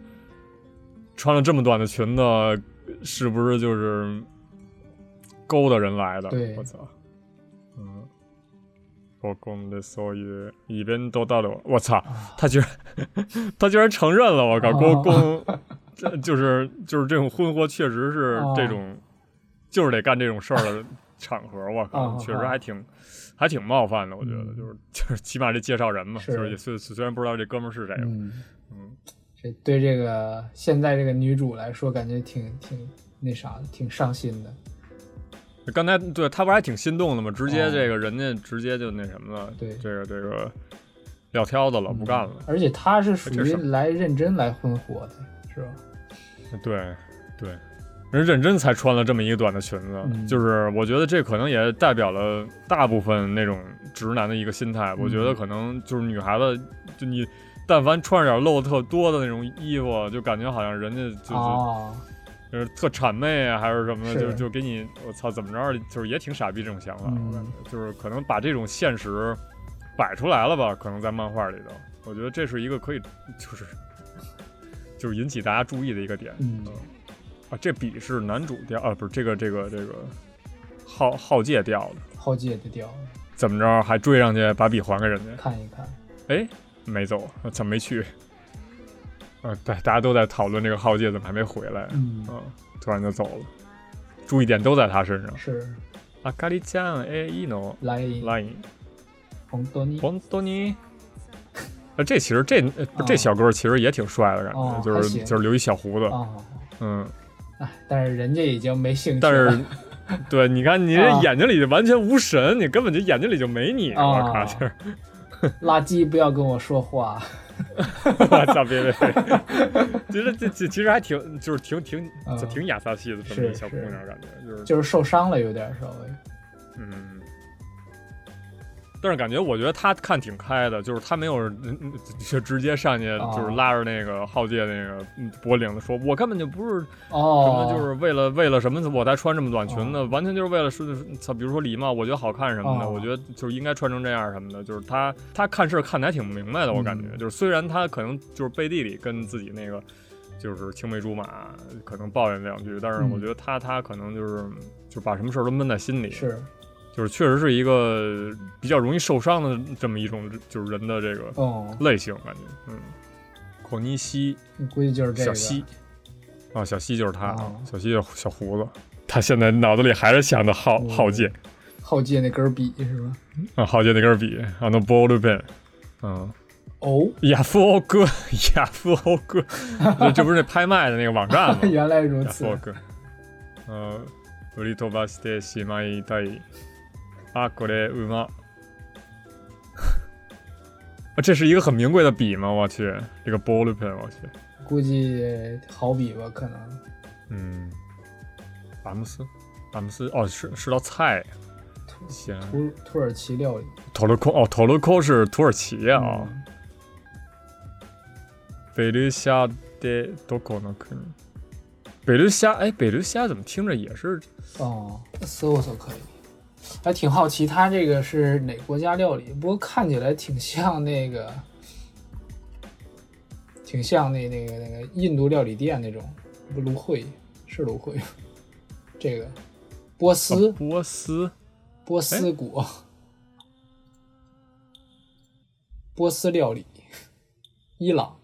穿了这么短的裙子，是不是就是勾搭人来的？我操。嗯。我公的所以一边都到了，我操，他居然 <laughs> 他居然承认了，我靠，公公，这 <laughs> 就是就是这种婚活确实是这种，就是得干这种事儿的场合，我靠，确实还挺还挺冒犯的，我觉得就是就是起码这介绍人嘛，就是虽虽然不知道这哥们是谁，嗯，这对这个现在这个女主来说，感觉挺挺那啥的，挺上心的。刚才对他不是还挺心动的吗？直接这个人家直接就那什么了，对这个这个撂挑子了，不干了。而且他是属于来认真来婚活的，是吧？对对，人认真才穿了这么一个短的裙子，就是我觉得这可能也代表了大部分那种直男的一个心态。我觉得可能就是女孩子，就你但凡穿着点露的特多的那种衣服，就感觉好像人家就就。就是特谄媚啊，还是什么的，就就给你，我操，怎么着，就是也挺傻逼这种想法，就是可能把这种现实摆出来了吧，可能在漫画里头，我觉得这是一个可以，就是就是引起大家注意的一个点。嗯，啊，这笔是男主掉啊，不是这个这个这个浩浩介掉的，浩介的掉，怎么着还追上去把笔还给人家。看一看？哎，没走，怎么没去？嗯，对，大家都在讨论这个浩介怎么还没回来，嗯，突然就走了，注意点都在他身上。是，阿卡里酱，哎，伊诺，来来，红多尼，红多尼。呃，这其实这这小哥其实也挺帅的感觉，就是就是留一小胡子，嗯，哎，但是人家已经没兴趣。但是，对，你看你这眼睛里完全无神，你根本就眼睛里就没你，我靠，就是 <laughs> 垃圾，不要跟我说话。<laughs> 我操！别别别！其实这这其实还挺，就是挺挺挺雅萨系的这么一小姑娘，感觉就是就是受伤了，有点稍微，嗯。但是感觉，我觉得他看挺开的，就是他没有就直接上去，就是拉着那个浩介那个脖领子说：“我根本就不是什么，就是为了为了什么我才穿这么短裙子，完全就是为了是，操，比如说礼貌，我觉得好看什么的，我觉得就是应该穿成这样什么的。就是他他看事看的还挺明白的，我感觉，就是虽然他可能就是背地里跟自己那个就是青梅竹马可能抱怨两句，但是我觉得他他可能就是就把什么事儿都闷在心里。是。就是确实是一个比较容易受伤的这么一种，就是人的这个类型感觉，嗯，孔尼西，估计就是这个小西，啊，小西就是他，小西就是小胡子，他现在脑子里还是想着浩浩介，浩介那根笔是吧？啊，浩介那根笔，啊，那 ball pen，嗯，哦，亚夫欧哥，亚夫欧哥，<laughs> 这不是那拍卖的那个网站吗？原<laughs> 来如此，亚夫欧哥，嗯，売り飛ばしてしまいたい。 啊，过来五毛！<laughs> 啊，这是一个很名贵的笔吗？我去，这个 ball pen，我去，估计好笔吧，可能。嗯，阿姆斯，阿姆斯，哦，是是道菜，土土土耳其料理。托罗科，哦，托罗科是土耳其啊。北绿虾的多可能可能。北流虾，哎，北流虾怎么听着也是？哦，搜搜可以。还挺好奇，它这个是哪国家料理？不过看起来挺像那个，挺像那那个那个印度料理店那种，不芦荟是芦荟，这个波斯波斯波斯果，波斯料理，伊朗，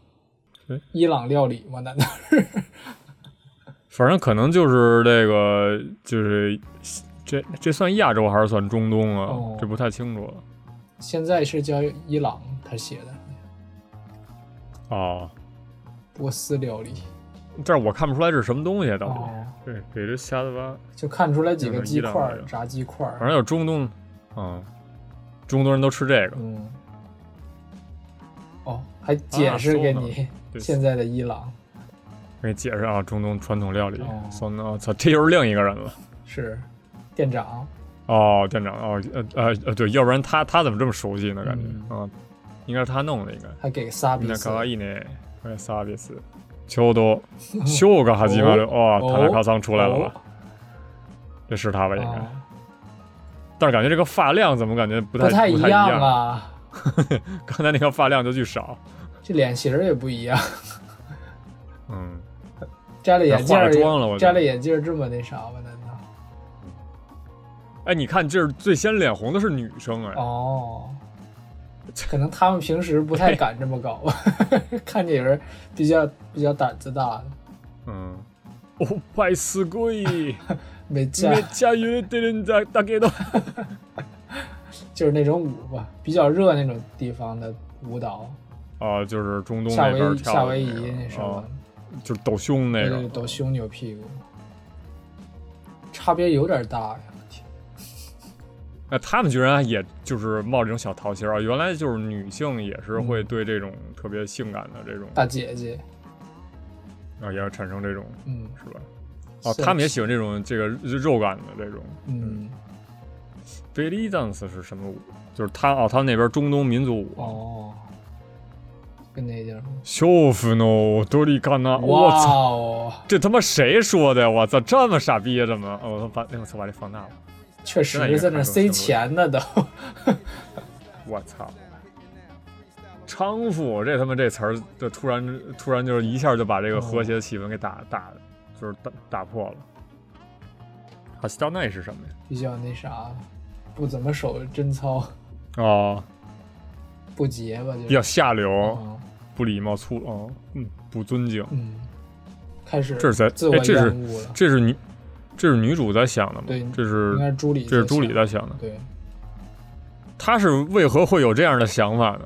伊朗料理吗？难道是？<laughs> 反正可能就是这个，就是。这这算亚洲还是算中东啊？这不太清楚。现在是叫伊朗，他写的。哦，波斯料理。但是我看不出来是什么东西，到底。对，给这瞎子吧。就看出来几个鸡块，炸鸡块。反正有中东，嗯，中东人都吃这个。嗯。哦，还解释给你现在的伊朗。给你解释啊，中东传统料理。算了，我操，这又是另一个人了。是。店长，哦，店长，哦，呃呃呃，对，要不然他他怎么这么熟悉呢？感觉啊，应该是他弄的，应该还给萨比斯，卡哇伊呢，还萨比斯，秋多，<laughs> 秀个哈基马的，哦，塔纳卡桑出来了吧？这是他吧？应该，但是感觉这个发量怎么感觉不太不太一样啊？<laughs> 刚才那个发量就巨少，这脸型也不一样。嗯，摘了眼镜，化妆了，摘了眼镜这么那啥吗？哎，你看，这是最先脸红的是女生哎。哦，可能他们平时不太敢这么搞吧，<laughs> 看这人比较比较胆子大的。嗯，哦，拜死鬼，<laughs> 没加没加油的人在大概都，<laughs> 就是那种舞吧，比较热那种地方的舞蹈。啊，就是中东那边跳夏威夷那什么，就是抖胸那个，抖胸扭屁股，差别有点大呀！天，那他们居然也就是冒这种小桃心啊！原来就是女性也是会对这种特别性感的这种大姐姐啊，也要产生这种，嗯，是吧？哦，他们也喜欢这种这个肉感的这种，嗯。Belly dance 是什么舞？就是他哦，他们那边中东民族舞哦。跟那叫修夫诺多利卡纳，我操！这他妈谁说的？我操，这么傻逼啊？怎么？我把我操，把这放大了。确实在那塞钱呢，都。<laughs> 我操！娼妇，这他妈这词儿，就突然突然就是一下就把这个和谐的气氛给打打，就是打打破了。哈斯道奈是什么呀？比较那啥，不怎么守贞操。哦。不洁吧？就比较下流。不礼貌、粗哦，嗯，不尊敬，嗯，开始这是在哎，这是这是女，这是女主在想的吗？对，这是应该是朱莉，这是朱莉在想的。对，她是为何会有这样的想法呢？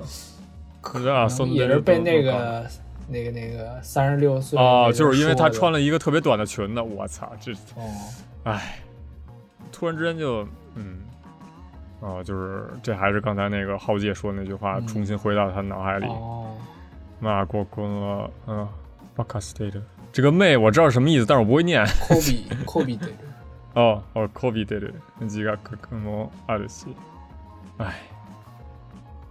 可能也是被那个那个那个三十六岁哦，就是因为她穿了一个特别短的裙子。我操，这哦，哎，突然之间就嗯，哦，就是这还是刚才那个浩介说的那句话，重新回到他脑海里。哦。马过关了，嗯，巴卡斯 state，这个妹我知道什么意思，但是我不会念。科比，<laughs> 科比 date。哦哦，科比 date，几个可可能二十七。哎，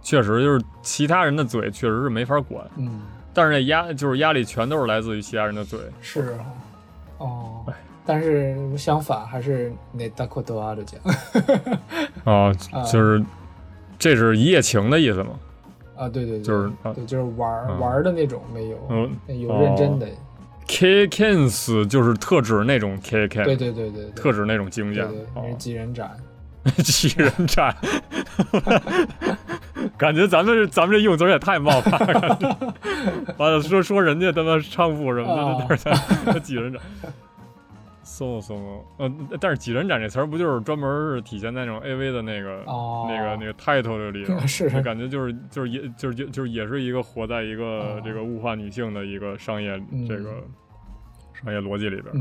确实就是其他人的嘴确实是没法管。嗯。但是那压就是压力全都是来自于其他人的嘴。是啊。哦。但是相反还是那大阔多阿的讲。<laughs> 哦，就是这是一夜情的意思吗？啊，对对对，就是对，就是玩玩的那种，没有，嗯，有认真的。K Kens 就是特指那种 K K，对对对对，特指那种经验，几人斩，<laughs> 几人斩，<laughs> 感觉咱们这咱们这用词也太冒犯了，<laughs> 完了说说人家他妈娼妇什么的，那几人斩。搜搜，呃，但是几人斩这词儿不就是专门是体现在那种 A V 的那个那个那个 title 里 <laughs> 头？是，感觉就是就是也就是就就是也是一个活在一个这个物化女性的一个商业这个商业逻辑里边。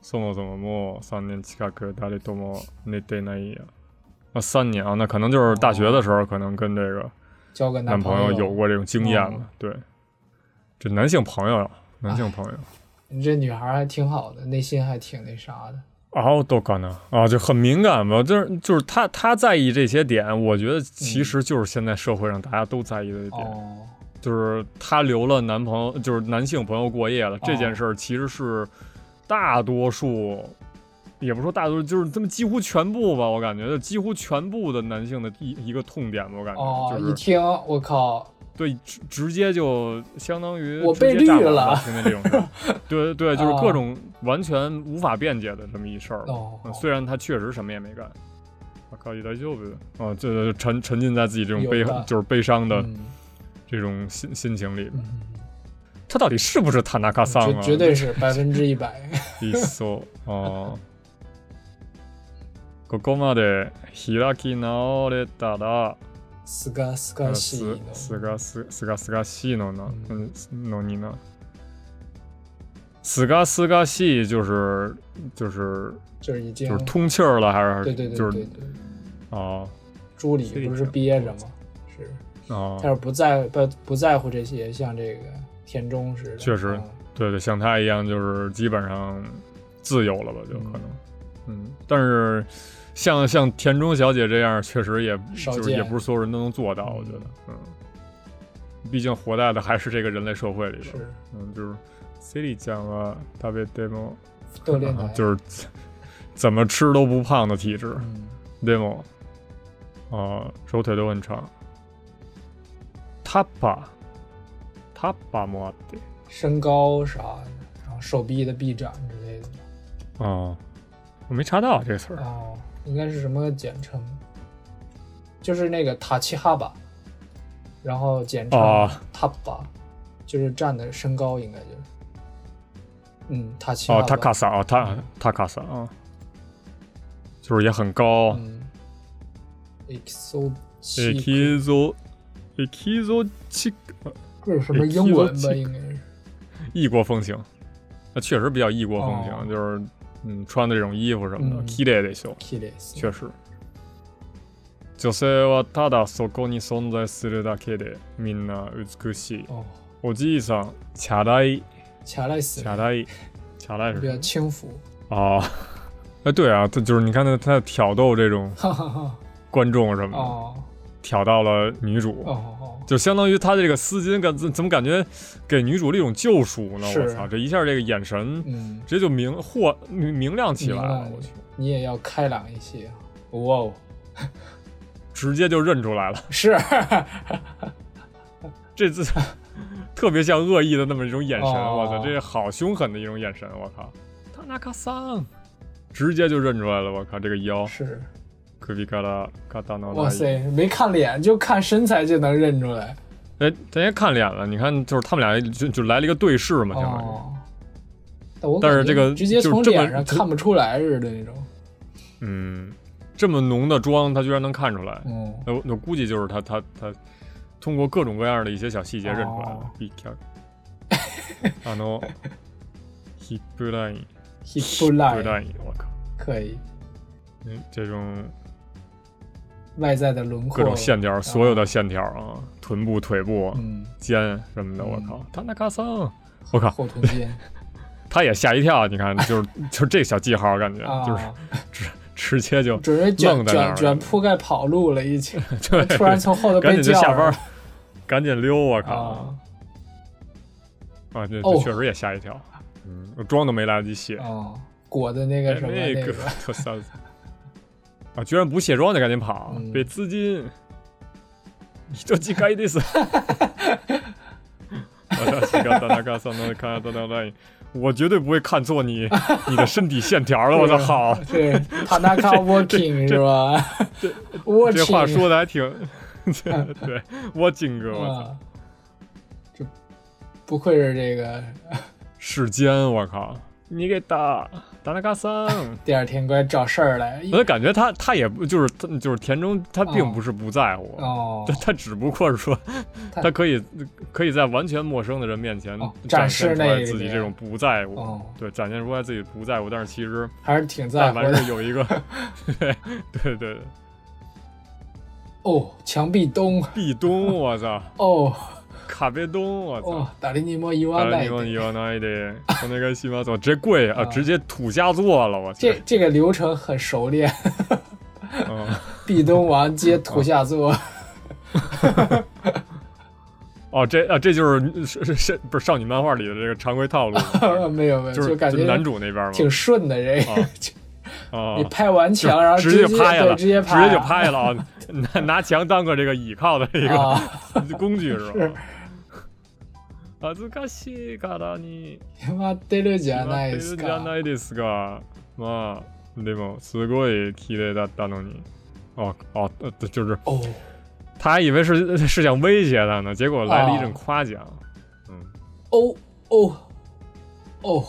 搜搜搜摸三年七卡克大力多么那得那一样。那三年啊，那可能就是大学的时候，可能跟这个交个男朋友有过这种经验嘛？对，这男性朋友，男性朋友。你这女孩还挺好的，内心还挺那啥的。哦，都可能啊，就很敏感吧，就是就是她她在意这些点，我觉得其实就是现在社会上大家都在意的点，就是她留了男朋友，就是男性朋友过夜了这件事儿，其实是大多数，也不说大多数，就是这么几乎全部吧，我感觉就几乎全部的男性的一一个痛点吧，我感觉。哦，一听我靠。对，直直接就相当于我被绿了，现在这种事儿，<laughs> 对对，就是各种完全无法辩解的这么一事儿。哦，虽然他确实什么也没干，我靠，一代秀呗，啊，这沉沉浸在自己这种悲就是悲伤的这种心心情里。他到底是不是塔纳卡桑啊？绝对是百分之一百。<laughs> 一搜哦，<laughs> ここまで開き直れたら。 すがすがしいの。すがすすがすがしいの呢？のに呢？すがすがしい就是就是就是已经就是通气儿了，还是对对对就是哦。朱莉不是憋着吗？是哦。他是不在不不在乎这些，像这个田中似的。确实，对对，像他一样，就是基本上自由了吧？就可能，嗯，但是。 像像田中小姐这样，确实也就是也不是所有人都能做到。我觉得，嗯，毕竟活在的还是这个人类社会里边。是，嗯，就是 City 讲了特别 demo，<laughs> 就是怎么吃都不胖的体质，demo，啊，手腿都很长。他把，他把么的？身高啥的，然后手臂的臂展之类的。哦，我没查到这个词儿。哦。应该是什么简称？就是那个塔奇哈巴，然后简称塔巴，就是站的身高应该就是，嗯，塔奇哦，塔卡萨啊，塔塔卡萨啊，就是也很高。exo，exo，exo 七，这是什么英文吧？应该是。异国风情，那确实比较异国风情，就是嗯，穿的这种衣服什么的，k i d 的秀，确实。女性はただそこに存在するだけでみんな美しい。おじいさん、チャラい。チャラい死。チャラい。チャラい比较轻浮。啊，哎，对啊，他就是你看他他挑逗这种观众什么的，挑到了女主， 就相当于他这个丝巾感怎怎么感觉给女主的一种救赎呢？我操，这一下这个眼神直接就明豁明亮起来了。我去，你也要开朗一些。哇哦！直接就认出来了，是，<laughs> 这次 <laughs> 特别像恶意的那么一种眼神，我操，这好凶狠的一种眼神，我靠，他那卡桑，直接就认出来了，我靠，这个腰是，科比卡拉卡达诺，哇塞，没看脸就看身材就能认出来，哎，咱也看脸了，你看，就是他们俩就就来了一个对视嘛，相当于，但是这个直接从脸上看不出来似的那种，嗯。这么浓的妆，他居然能看出来。嗯，那那估计就是他他他通过各种各样的一些小细节认出来了。B K，啊 no，hip line，hip line，我靠，可以。嗯，这种外在的轮廓，各种线条，所有的线条啊，臀部、腿部、肩什么的，我靠，他那卡桑，我靠，后臀肩，<laughs> 他也吓一跳。你看，就是 <laughs> 就是这小记号，感觉就是直。直接就准备卷卷卷铺盖跑路了，一起，<laughs> 突然从后头赶紧就下班，赶紧溜！我靠！啊，这这确实也吓一跳，嗯，妆都没来得及卸，裹的那个什么那个，啊，居然不卸妆就赶紧跑，被资金，这几个意思。我绝对不会看错你，<laughs> 你的身体线条了。我操，好，对，他那看 working <laughs> 是吧？这这话说的还挺，<laughs> 对，我金哥，我操，这不愧是这个世间，我靠。你给打打那嘎桑，<laughs> 第二天过来找事儿来。我就感觉他他也不就是他就是田中，他并不是不在乎，哦，他只不过是说，他可以可以在完全陌生的人面前展示出来自己这种不在乎，对，展现出来自己不在乎，但是其实还是挺在乎的。有一个 <laughs> <laughs> 对对对。哦，墙壁咚，壁咚，我操，哦。卡贝东，我操！达利尼莫伊万奈，打的尼莫伊万奈的，我那个西马佐直接跪啊，直接土下坐了，我操！这这个流程很熟练，<laughs> 壁咚完接土下座。<laughs> 哦，这啊，这就是是是不是少女漫画里的这个常规套路？<laughs> 没有没有，就感觉男主那边嘛，挺顺的这个。啊！你拍完墙，然后直接就拍了，直接直接就拍了啊！拿拿墙当个这个倚靠的一个工具是吧？恥ずかしいからに決まってるじゃないですか。じゃないですが、まあでもすごい綺麗だったのに。哦哦，就是哦，他还以为是是想威胁他呢，结果来了一阵夸奖。嗯，哦哦哦，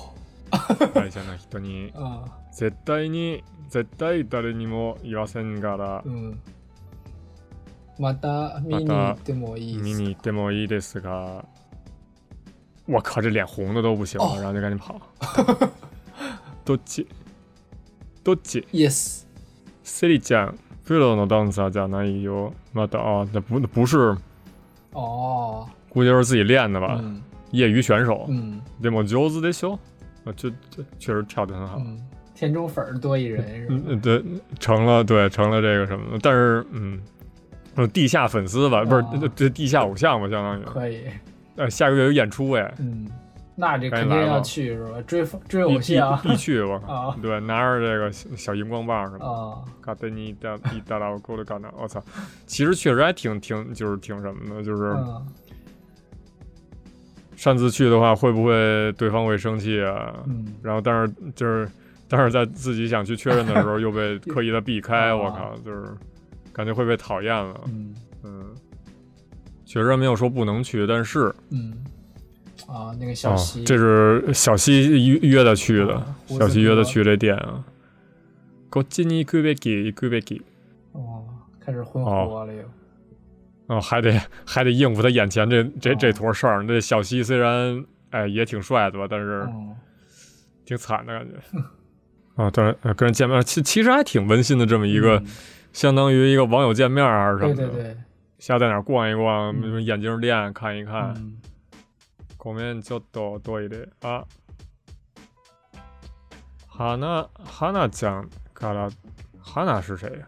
会社の人に <laughs> 絶対に絶対誰にも言わせんから。嗯。また見に行ってもいい見に行ってもいいですが。我靠，这脸红的都不行了，然后就赶紧跑。どっち？どっち？Yes。セリちゃん、プロのダンサーじゃないよ。また啊，那不不是。哦。估计就是自己练的吧，业余选手。嗯。でも上手でしょ？啊，这这确实跳的很好。田中粉多一人<laughs> 是吧？嗯，对，成了，对，成了这个什么？但是，嗯，地下粉丝吧，不是这地下偶像吧，相当于。可以。 呃，下个月有演出哎，嗯，那这肯定要去是吧？追追偶像必去，我靠，对，拿着这个小荧光棒是吧？啊，嘎德尼达伊达拉沟的嘎纳，我操，其实确实还挺挺，就是挺什么的，就是擅自去的话，会不会对方会生气啊？嗯，然后但是就是。但是在自己想去确认的时候又被 <laughs> 刻意的避开，我靠，就是感觉会被讨厌了。嗯嗯，确实没有说不能去，但是嗯啊，那个小西，这是小西约约的去的，小西约的去这店啊。こっちに行くべき行くべき。哦，开始混活了又。哦，还得还得应付他眼前这这这坨事儿。这小西虽然哎也挺帅的吧，但是挺惨的感觉。啊，但是跟人见面，其其实还挺温馨的，这么一个相当于一个网友见面还是什么的。对对对。 下在哪逛一逛，眼镜店看一看。ごめんちょっとトイレ啊。哈娜哈娜讲嘎啦，哈娜是谁呀？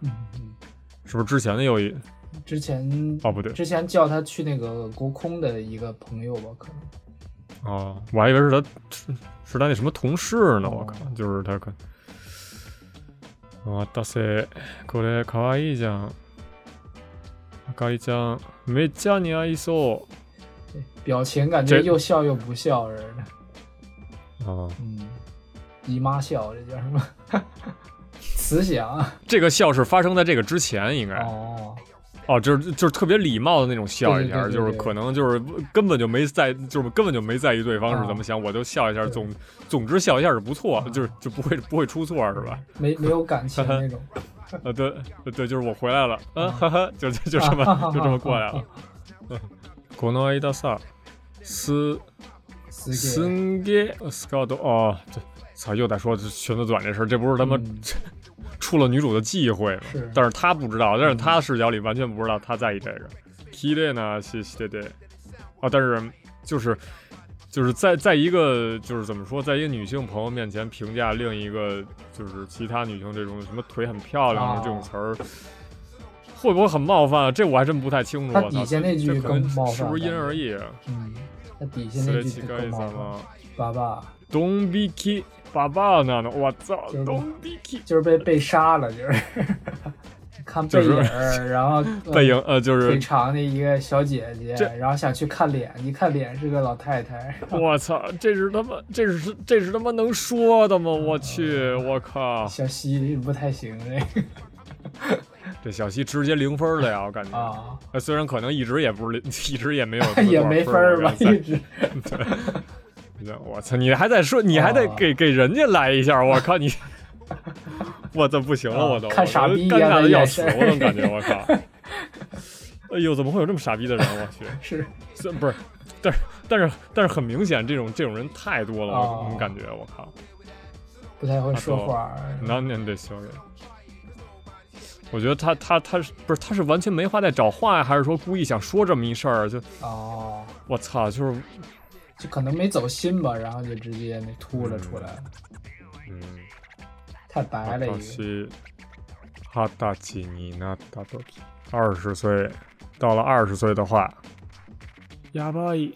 是不是之前的有一？之前哦不对，之前叫他去那个国空的一个朋友吧，可能。哦，我还以为是他，是他那什么同事呢。我靠，就是他可。哇，大塞，これ可愛いじゃん。あ かりちゃん、めっちゃ似合いそう。表情感觉又笑又不笑似的。哦。嗯，姨妈笑，这叫什么？慈祥。这个笑是发生在这个之前，应该。哦。哦，就是就是特别礼貌的那种笑一下，就是可能就是根本就没在，就是根本就没在意对方是怎么想，我就笑一下，总总之笑一下是不错，就是就不会不会出错，是吧？没没有感情那种。 呃，对对，就是我回来了，嗯，哈哈，就就这么就这么过来了。この間さ、すすんげスカート哦，这操又在说裙子短这事儿，这不是他妈。<laughs> 出了女主的忌讳，但是他不知道，但是他视角里完全不知道他在意这个。k i 呢？谢谢对啊，但是就是 就是在在一个就是怎么说，在一个女性朋友面前评价另一个就是其他女性这种什么腿很漂亮的这种词儿，会不会很冒犯？这我还真不太清楚。他底下那句更冒犯，是不是因人而异？嗯，他底下那句更冒犯。爸爸，Don't be kid，。爸爸呢？我操！，Don't be kid，就是被被杀了，就是看 <laughs> <laughs> 背影，然后背影呃就是腿长的一个小姐姐，然后想去看脸，一看脸是个老太太。<laughs> 我操！这是他妈这是这是他妈能说的吗？我去！我靠！小西不太行这，这小西直接零分了呀！我感觉啊，虽然可能一直也不是一直也没有也没分吧，一直。我操！你还在说，你还得给给人家来一下！我靠你！我这不行了，我都看傻逼尴尬的要死，我怎么感觉？<laughs> 我靠！哎呦，怎么会有这么傻逼的人？我去！<laughs> 是，不是？但是但是但是很明显，这种这种人太多了，我感觉我靠！不太会说话。难念的小人。我觉得他他他是不是他是完全没话在找话呀？还是说故意想说这么一事儿？就哦，我操！就是。就可能没走心吧，然后就直接那吐了出来。嗯，太白了。一个。二十歳になった時，二十岁，到了二十岁的话，やばい。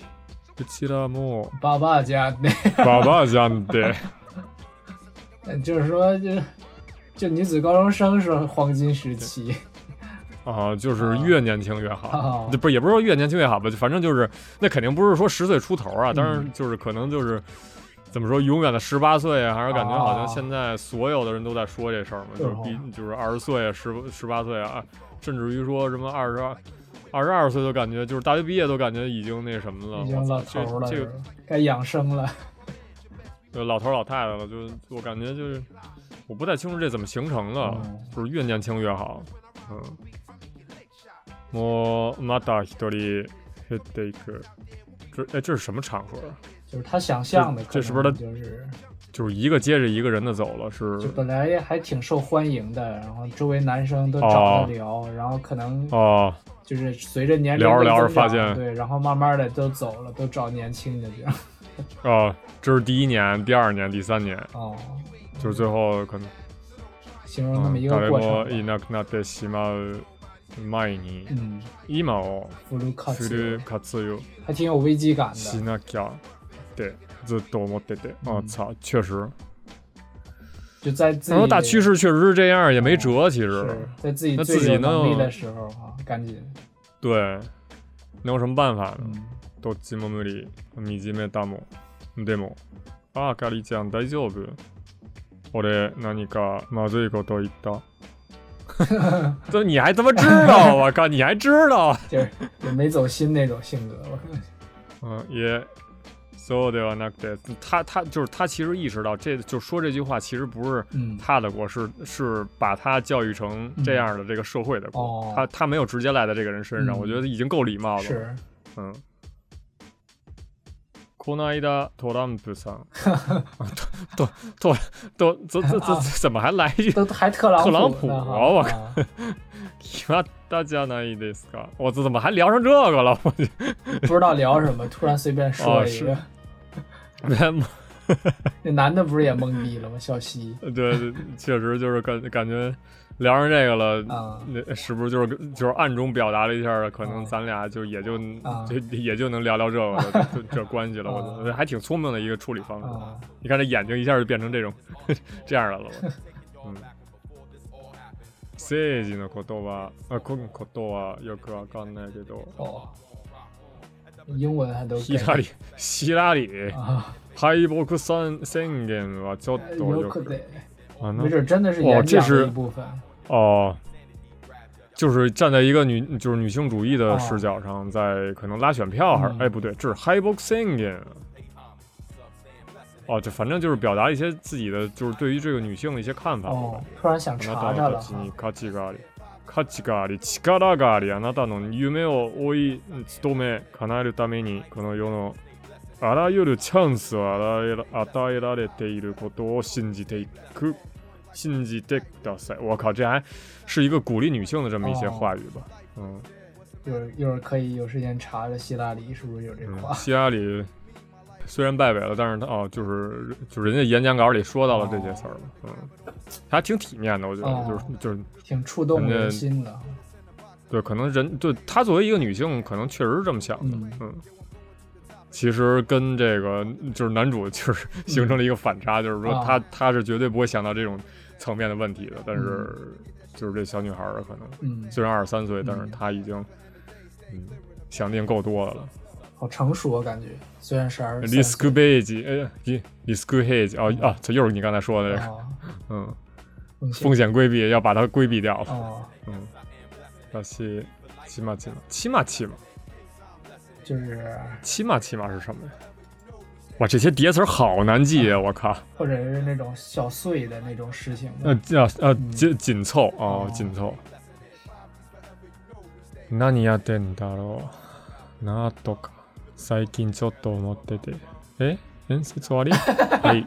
うちらも爸爸家的。爸爸家的。就是说，就就女子高中生是黄金时期。啊，就是越年轻越好，不是也不是说越年轻越好吧，反正就是那肯定不是说十岁出头啊，当然就是可能就是 怎么说永远的十八岁啊，还是感觉好像现在所有的人都在说这事儿嘛，就是比就是二十岁十十八岁啊，甚至于说什么二十二二十二岁都感觉就是大学毕业都感觉已经那什么了，已经老头了，这个该养生了，<laughs> 就老头老太太了，就我感觉就是我不太清楚这怎么形成的，就是越年轻越好，嗯。我马达一人減っていく。这哎，这是什么场合？ 就是他想象的，这是不是他就是就是一个接着一个人的走了？是就本来还挺受欢迎的，然后周围男生都找他聊，然后可能哦，就是随着年龄聊着聊着发现对，然后慢慢的都走了，都找年轻的这样。<laughs> 哦，这是第一年、第二年、第三年哦，就是最后可能形容那么一个过程。前に今をフル活用还挺有危机感的。 しなきゃってずっと思ってて，啊操，确实。就在自己大趋势确实是这样，也没辙。其实，在自己那自己能力的时候啊，赶紧。对，能有什么办法呢？どっちも無理。惨めだもん。でも、あかりちゃん大丈夫。 俺何かまずいこと言った。这你还他妈知道？我靠，你还知道？就是就没走心那种性格。我嗯，也 ，so ではなくて，他他就是他其实意识到这就说这句话其实不是他的锅，是是把他教育成这样的这个社会的锅。他他没有直接赖在这个人身上，我觉得已经够礼貌了。是，嗯。この間トランプさん，都都都都这这怎么还来一句？都还特朗特朗普啊！我靠，またじゃないですか？我这怎么还聊上这个了？我不知道聊什么，突然随便说一个。 <laughs> <laughs> 那男的不是也懵逼了吗？小西。对，确实就是感感觉。聊上这个了，那是不是就是就是暗中表达了一下，可能咱俩就也就就也就能聊聊这个这关系了。我觉得还挺聪明的一个处理方式。你看这眼睛一下就变成这种这样的了。<laughs> 嗯。政治のことはあこのことはよくわかんないけど。 哦。英文还都。希拉里希拉里敗北宣宣言はちょっとよく。没准真的是演讲的一部分。哦，就是站在一个女，就是女性主义的视角上，在可能拉选票，还是哎不对，这是 high boxing。哦，就反正就是表达一些自己的，就是对于这个女性的一些看法。哦，突然想查查了。 価値があり、力があり、あなたの夢を追い努め叶えるためにこの世のあらゆるチャンスを与えられていることを信じていく。信じてください。我靠，这还是一个鼓励女性的这么一些话语吧？嗯，一会儿一会儿可以有时间查查希拉里是不是有这话？希拉里虽然败北了，但是他哦，就是就是人家演讲稿里说到了这些词儿了。嗯，还挺体面的，我觉得就是就是挺触动人心的。对，可能人对她作为一个女性，可能确实是这么想的。嗯，其实跟这个就是男主就是 <laughs> 形成了一个反差，就是说他他是绝对不会想到这种。层面的问题的，但是就是这小女孩儿可能，虽然二十三岁，但是她已经，嗯，想定够多的了。好成熟啊，感觉虽然是二十。risk age，哎，risk age，哦啊，这又是你刚才说的这个，嗯，风险规避要把它规避掉了。嗯，那是起码起码起码起码，就是起码起码是什么呀？哇，这些叠词好难记啊！我靠，或者是那种小碎的那种事情，呃，叫呃紧紧凑哦，紧凑。何やってんだろう。なとか 最近ちょっと思ってて。え、演説終わり？哎。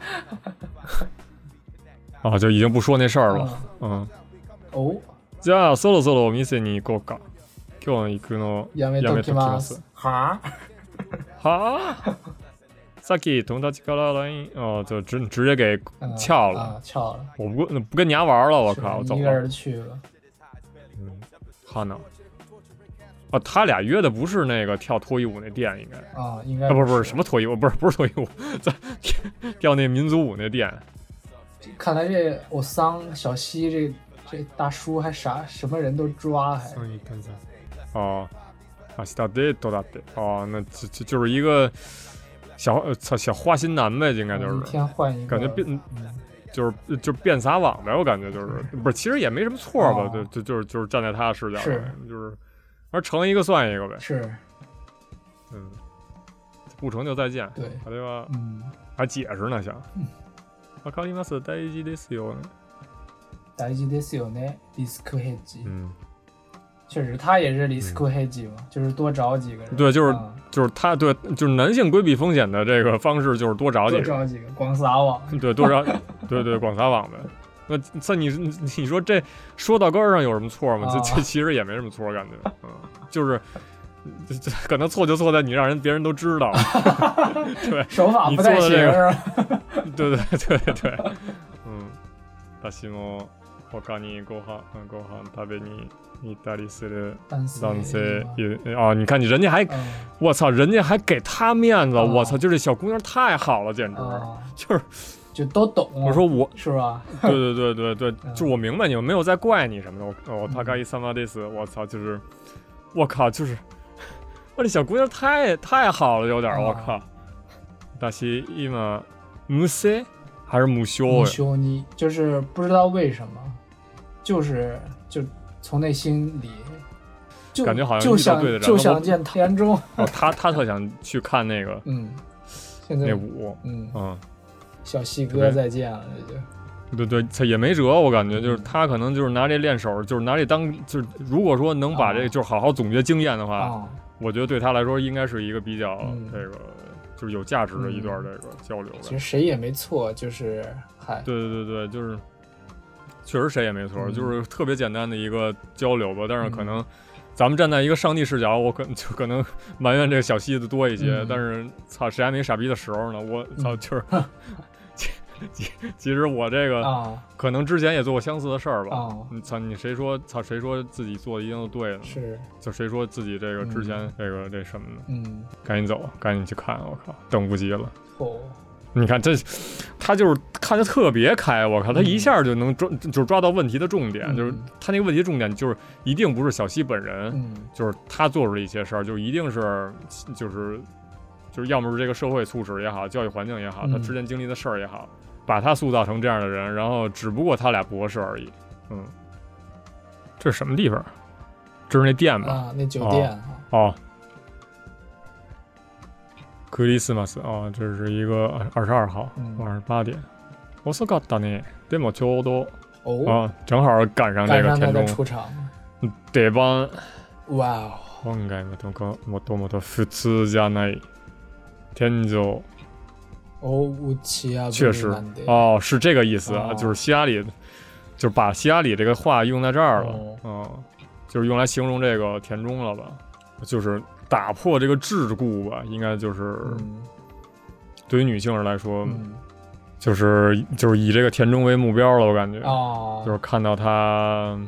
啊，就 <laughs> 已经不说那事儿了。嗯。哦。じゃあそろそろお店に行こうか。今日行くのやめときます。は？<laughs> は？萨基同他去卡拉 line 哦，就直直接给撬了，撬了。我不不跟你家玩了，我靠，我走了。一个人去了。嗯，哈呢？啊，他俩约的不是那个跳脱衣舞那店，应该啊，应该不是不是什么脱衣舞，不是不是脱衣舞，在跳那民族舞那店。看来这我桑小西这这大叔还啥什么人都抓还。哦，啊，西达德多大的？哦，那就就就是一个。小呃，操，小花心男呗，应该就是，一天换一个，感觉变，就是就变撒网呗，我感觉就是，不是，其实也没什么错吧，就就就是就是站在他的视角，是，就是，而成一个算一个呗，是，嗯，不成就再见，对，对吧？嗯，还解释呢，想，わかります大事ですよね。大事ですよね。リスクヘッジ。嗯。确实，他也是里斯库黑吉嘛，就是多找几个人。对，就是就是他，对，就是男性规避风险的这个方式，就是多找几个，多找几个，广撒网。<laughs> 对，多找，对对，广撒网呗。 那那你你说这说到根儿上有什么错吗？这这其实也没什么错，感觉，<laughs> 嗯，就是这这可能错就错在你让人别人都知道，<laughs> 对，手法不太行，是<laughs> 吧？对对对对，嗯，大西莫。他にご飯ご飯食べに行ったりする男性啊！你看你人家还，我操，人家还给他面子，我操，就这小姑娘太好了，简直就是 就都懂。我说我是吧？<laughs> 对对对对对，就我明白你们没有在怪你什么的。我我他该一三八 days，我操，就是我靠，就是我这小姑娘太太好了，有点我靠。但是今むせ还是木修？木修，你就是不知道为什么，就是就从内心里就感觉好像就想就想见田中。他 <laughs> 他特想去看那个，嗯，现在那舞，嗯嗯，小西哥再见了，这就。对对，他也没辙，我感觉就是他可能就是拿这练手，就是拿这当就是如果说能把这就是好好总结经验的话，我觉得对他来说应该是一个比较这个就是有价值的一段这个交流。其实谁也没错，就是嗨，对对对对，就是确实谁也没错，就是特别简单的一个交流吧。但是可能咱们站在一个上帝视角，我可就可能埋怨这个小西子多一些。但是操，谁还没傻逼的时候呢？我操，就是。<laughs> <laughs> 其其实我这个可能之前也做过相似的事儿吧。你操你谁说操谁说自己做的一定都对呢？是，就谁说自己这个之前这个这什么呢？嗯，赶紧走，赶紧去看，我靠，等不及了。哦，你看这，他就是看的特别开，我靠，他一下就能抓，就是抓到问题的重点，就是他那个问题重点就是一定不是小西本人，就是他做出的一些事儿，就一定是就是就是要么是这个社会促使也好，教育环境也好，他之前经历的事儿也好。把他塑造成这样的人，然后只不过他俩博士而已。嗯，这是什么地方？这是那店吧？啊，那酒店。哦。克里斯马斯啊，这是一个二十二号晚上八点。我说：“干呢？对吗？ちょう哦。啊，正好赶上这个田中出场。对吧？哇哦。今回もともともと普通じゃない天井。 哦，确实。哦，是这个意思啊，就是希拉里，就是把希拉里这个话用在这儿了，嗯，就是用来形容这个田中了吧，就是打破这个桎梏吧，应该就是对于女性来说，就是就是以这个田中为目标了，我感觉，就是看到他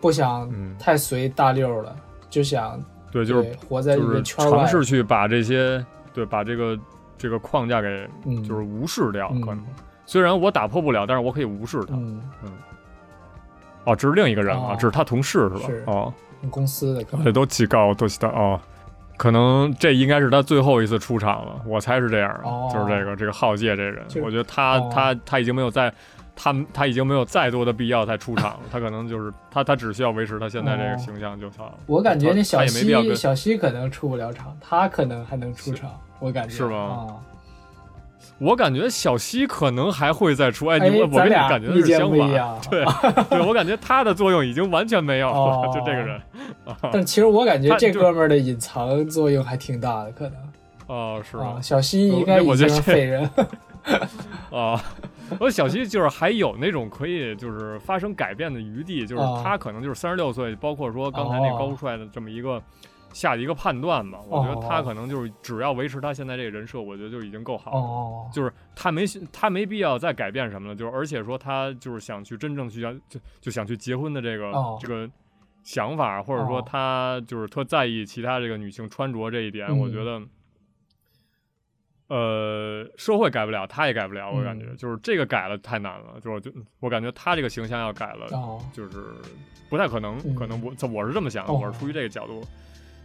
不想太随大溜了，就想对，就是活在就是尝试去把这些对把这个。这个框架给就是无视掉，可能。虽然我打破不了，但是我可以无视它。嗯，哦，这是另一个人啊，这是他同事是吧？哦，公司的，这都极高，都的哦，可能这应该是他最后一次出场了，我猜是这样，就是这个这个浩介这人，我觉得他他他已经没有再他他已经没有再多的必要再出场了，他可能就是他他只需要维持他现在这个形象就好了。我感觉那小西小西可能出不了场，他可能还能出场。我感觉是吗？我感觉小西可能还会再出。哎，你我跟你感觉是相反。<laughs> 对，对我感觉他的作用已经完全没有了，就这个人。<laughs> 但其实我感觉这哥们儿的隐藏作用还挺大的，可能。哦，是吗？小西应该已经废人。<laughs> 啊，我小西就是还有那种可以就是发生改变的余地，就是他可能就是三十六岁，包括说刚才那高帅的这么一个。下的一个判断吧，我觉得他可能就是只要维持他现在这个人设，我觉得就已经够好了。就是他没他没必要再改变什么了，就是而且说他就是想去真正去想就就想去结婚的这个这个想法，或者说他就是特在意其他这个女性穿着这一点，我觉得，呃，社会改不了，他也改不了。我感觉就是这个改了太难了，就是就我感觉他这个形象要改了，就是不太可能。可能我我是这么想的，我是出于这个角度。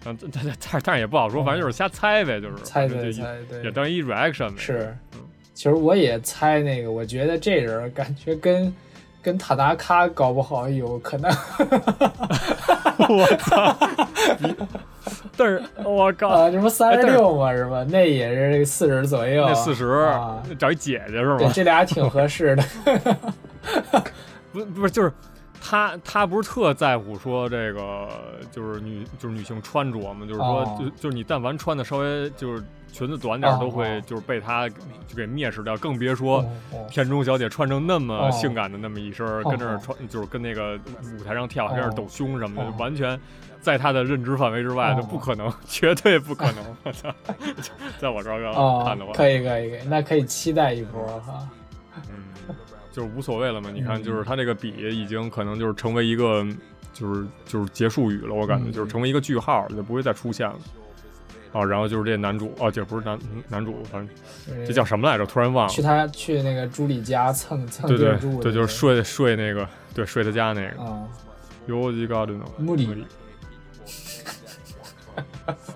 嗯，但但但也不好说，反正就是瞎猜呗，就是猜猜猜，对，也当一 reaction 呗。是，其实我也猜那个，我觉得这人感觉跟跟塔达卡搞不好有可能。<laughs> 我操！但是我靠，这不三十六吗？是吧？那也是四十左右。那四十，找一姐姐是吧？<laughs> 这俩挺合适的。不不是就是。他他不是特在乎说这个就是女就是女性穿着嘛，就是说就就是你但凡穿的稍微就是裙子短点都会就是被他就给蔑视掉，更别说田中小姐穿成那么性感的那么一身跟那儿穿就是跟那个舞台上跳跟那儿抖胸什么的，完全在他的认知范围之外，就不可能，<laughs> 绝对不可能。我操，在我这儿看的话，可以可以可以，那可以期待一波哈。嗯。就是无所谓了嘛？你看，就是他这个笔已经可能就是成为一个，就是就是结束语了。我感觉就是成为一个句号，就不会再出现了。哦，然后就是这男主，哦，这不是男男主，反正这叫什么来着？突然忘了。去他去那个朱莉家蹭蹭对对对，就是睡睡那个，对，睡他家那个。啊。有几高的呢？穆里。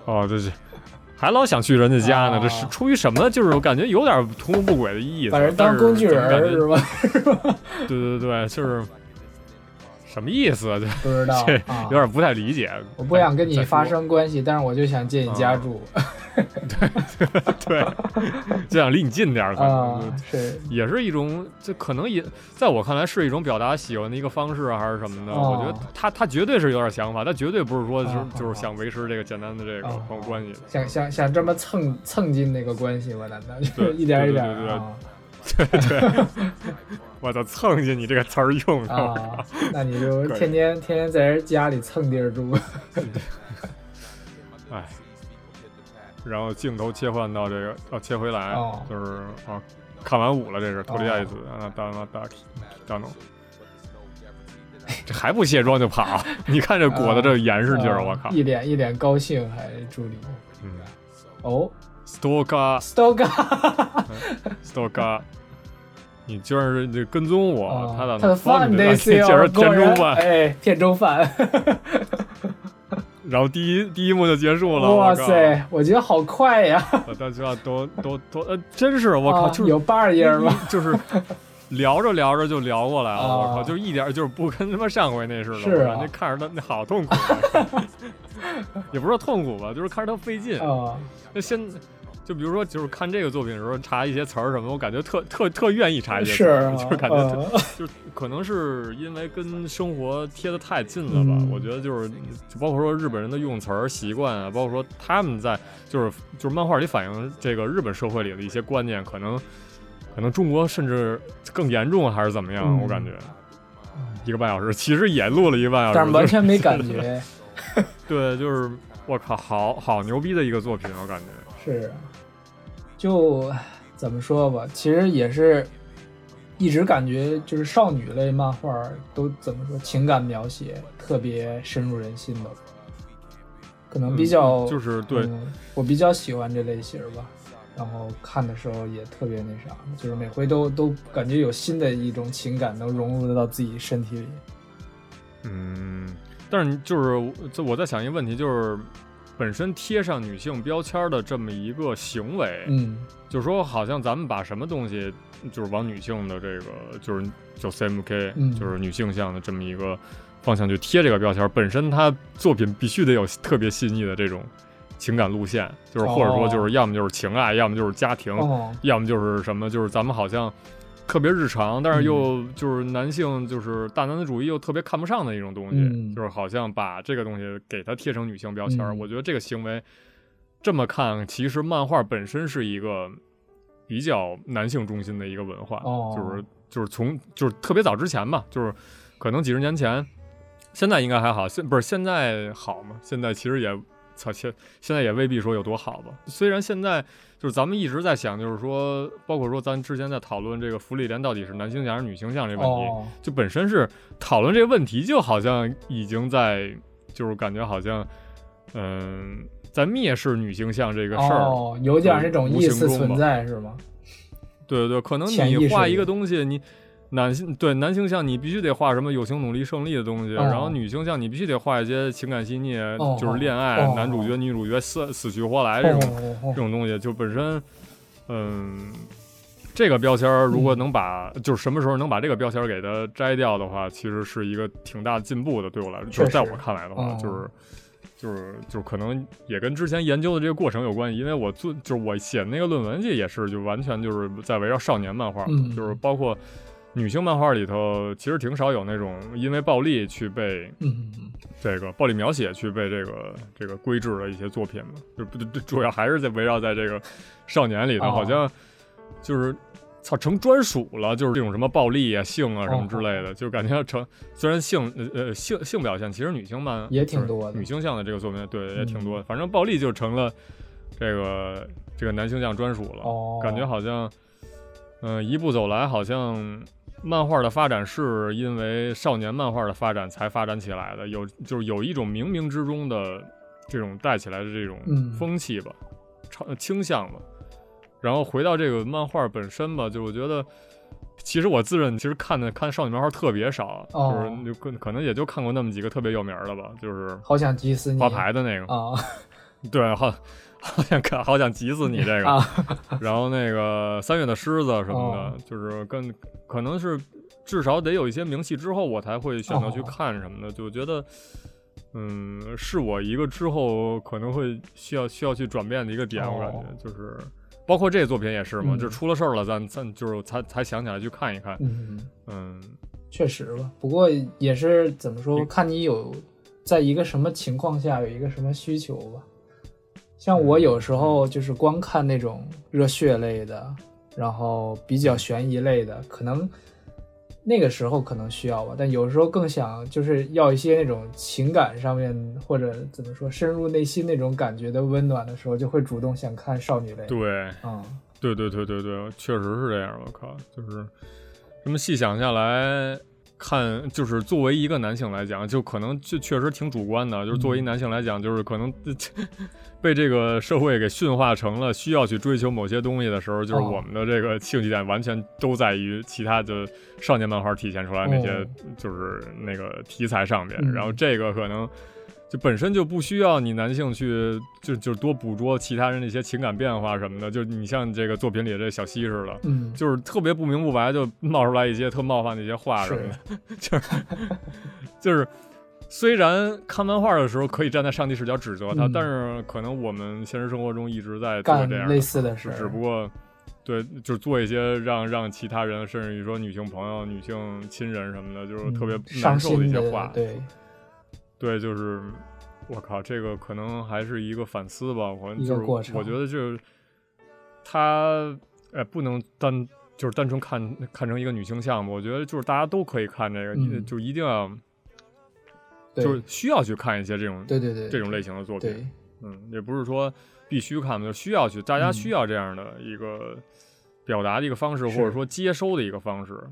哦，对对。还老想去人家家呢，这是出于什么？就是我感觉有点图谋不轨的意思，把人当工具人是吧？<laughs> 是吧？对对对，就是什么意思？这不知道，有点不太理解。我不想跟你发生关系，但是我就想进你家住。对 <laughs> 对，就想离你近点儿，可能是也是一种，这可能也在我看来是一种表达喜欢的一个方式，还是什么的？我觉得他他绝对是有点想法，他绝对不是说就是就是想维持这个简单的这个朋友关系，想想想这么蹭蹭进那个关系吗？难道就 <laughs> 一点一点对对对，<laughs> 我操，蹭进你这个词儿用啊？那你就天天天天在人家里蹭地儿住。哎。然后镜头切换到这个，要切回来，就是啊，看完舞了，这是托利亚伊子啊，达达达达诺，这还不卸妆就跑？<laughs> 你看这裹的这严实劲儿，我靠！一脸一脸高兴，还助理。嗯，哦，Stoka，Stoka，Stoka，<laughs> 你居然是这跟踪我？他的他的饭得是要 <laughs> 田中饭，哎，田中饭。然后第一第一幕就结束了，哇塞，我觉得好快呀！<laughs> 大家都都都呃，真是我靠，就是有半页吗？就是聊着聊着就聊过来了，我靠，就一点就是不跟他妈上回那似的，是啊，那看着他那好痛苦，<laughs> 也不是说痛苦吧，就是看着他费劲啊。那现就比如说，就是看这个作品的时候查一些词儿什么，我感觉特特特愿意查一些词儿，<laughs> 就是感觉 <laughs> 就可能是因为跟生活贴的太近了吧。我觉得就是就包括说日本人的用词儿习惯啊，包括说他们在就是就是漫画里反映这个日本社会里的一些观念，可能可能中国甚至更严重还是怎么样？我感觉一个半小时其实也录了一个半小时，但是完全没感觉。<laughs> 对，就是我靠，好好牛逼的一个作品，我感觉是。就怎么说吧，其实也是一直感觉就是少女类漫画都怎么说，情感描写特别深入人心的，可能比较就是对我比较喜欢这类型吧。然后看的时候也特别那啥，就是每回都都感觉有新的一种情感能融入到自己身体里。嗯，但是就是就我在想一个问题，就是。本身贴上女性标签的这么一个行为，嗯，就是说，好像咱们把什么东西，就是往女性的这个，就是就 CMK，就是女性向的这么一个方向去贴这个标签，本身它作品必须得有特别细腻的这种情感路线，就是或者说就是要么就是情爱，要么就是家庭，要么就是什么，就是咱们好像。特别日常，但是又就是男性，就是大男子主义又特别看不上的一种东西，就是好像把这个东西给它贴成女性标签。我觉得这个行为这么看，其实漫画本身是一个比较男性中心的一个文化，就是就是从就是特别早之前吧，就是可能几十年前，现在应该还好，现不是现在好嘛？现在其实也操，现现在也未必说有多好吧。虽然现在。就是咱们一直在想，就是说，包括说咱之前在讨论这个福利莲到底是男性向还是女性向这个问题，就本身是讨论这个问题，就好像已经在，就是感觉好像，嗯，在蔑视女性向这个事儿，有点那种意思存在，是吗？对对对，可能你画一个东西，你。男性对男性像你必须得画什么友情努力胜利的东西，然后女性像你必须得画一些情感细腻，就是恋爱男主角女主角死死去活来这种这种东西，就本身，嗯，这个标签如果能把就是什么时候能把这个标签给它摘掉的话，其实是一个挺大的进步的。对我来说，就是在我看来的话，就是就是就是可能也跟之前研究的这个过程有关系，因为我做就是我写的那个论文这也是就完全就是在围绕少年漫画，就是包括。女性漫画里头其实挺少有那种因为暴力去被这个暴力描写去被这个这个规制的一些作品嘛，就不主要还是在围绕在这个少年里头，好像就是操成专属了，就是这种什么暴力啊、性啊什么之类的，就感觉成虽然性呃性性表现其实女性漫也挺多，女性向的这个作品对也挺多，反正暴力就成了这个这个男性向专属了，感觉好像嗯一步走来好像。漫画的发展是因为少年漫画的发展才发展起来的，有就是有一种冥冥之中的这种带起来的这种风气吧，超倾向吧。然后回到这个漫画本身吧，就我觉得，其实我自认其实看的看少女漫画特别少，就是就可可能也就看过那么几个特别有名的吧，就是好想急死你。花牌的那个。啊，<laughs> 对，好，好想看，好想急死你这个。<laughs> 然后那个三月的狮子什么的，就是跟可能是至少得有一些名气之后，我才会选择去看什么的。就觉得，嗯，是我一个之后可能会需要需要去转变的一个点。我感觉就是，包括这个作品也是嘛，就出了事儿了，咱咱就是才才想起来去看一看。嗯嗯，确实吧。不过也是怎么说，看你有在一个什么情况下有一个什么需求吧。像我有时候就是光看那种热血类的，然后比较悬疑类的，可能那个时候可能需要吧。但有时候更想就是要一些那种情感上面或者怎么说深入内心那种感觉的温暖的时候，就会主动想看少女类。对，嗯，对对对对对，确实是这样。我靠，就是这么细想下来。看，就是作为一个男性来讲，就可能就确实挺主观的。就是作为一男性来讲，就是可能 <laughs> 被这个社会给驯化成了需要去追求某些东西的时候，就是我们的这个兴趣点完全都在于其他的少年漫画体现出来那些就是那个题材上面。然后这个可能。就本身就不需要你男性去就就多捕捉其他人的一些情感变化什么的，就你像这个作品里这小西似的，嗯，就是特别不明不白就冒出来一些特冒犯的一些话什么的，<laughs> 就是就是虽然看漫画的时候可以站在上帝视角指责他，但是可能我们现实生活中一直在做这样类似的事，只不过对，就是做一些让让其他人，甚至于说女性朋友、女性亲人什么的，就是特别难受的一些话，对。对，就是我靠，这个可能还是一个反思吧。我就是我觉得就是他，哎，不能单就是单纯看看成一个女性项目。我觉得就是大家都可以看这个，你就一定要就是需要去看一些这种对对对这种类型的作品。嗯，也不是说必须看就需要去，大家需要这样的一个表达的一个方式，或者说接收的一个方式。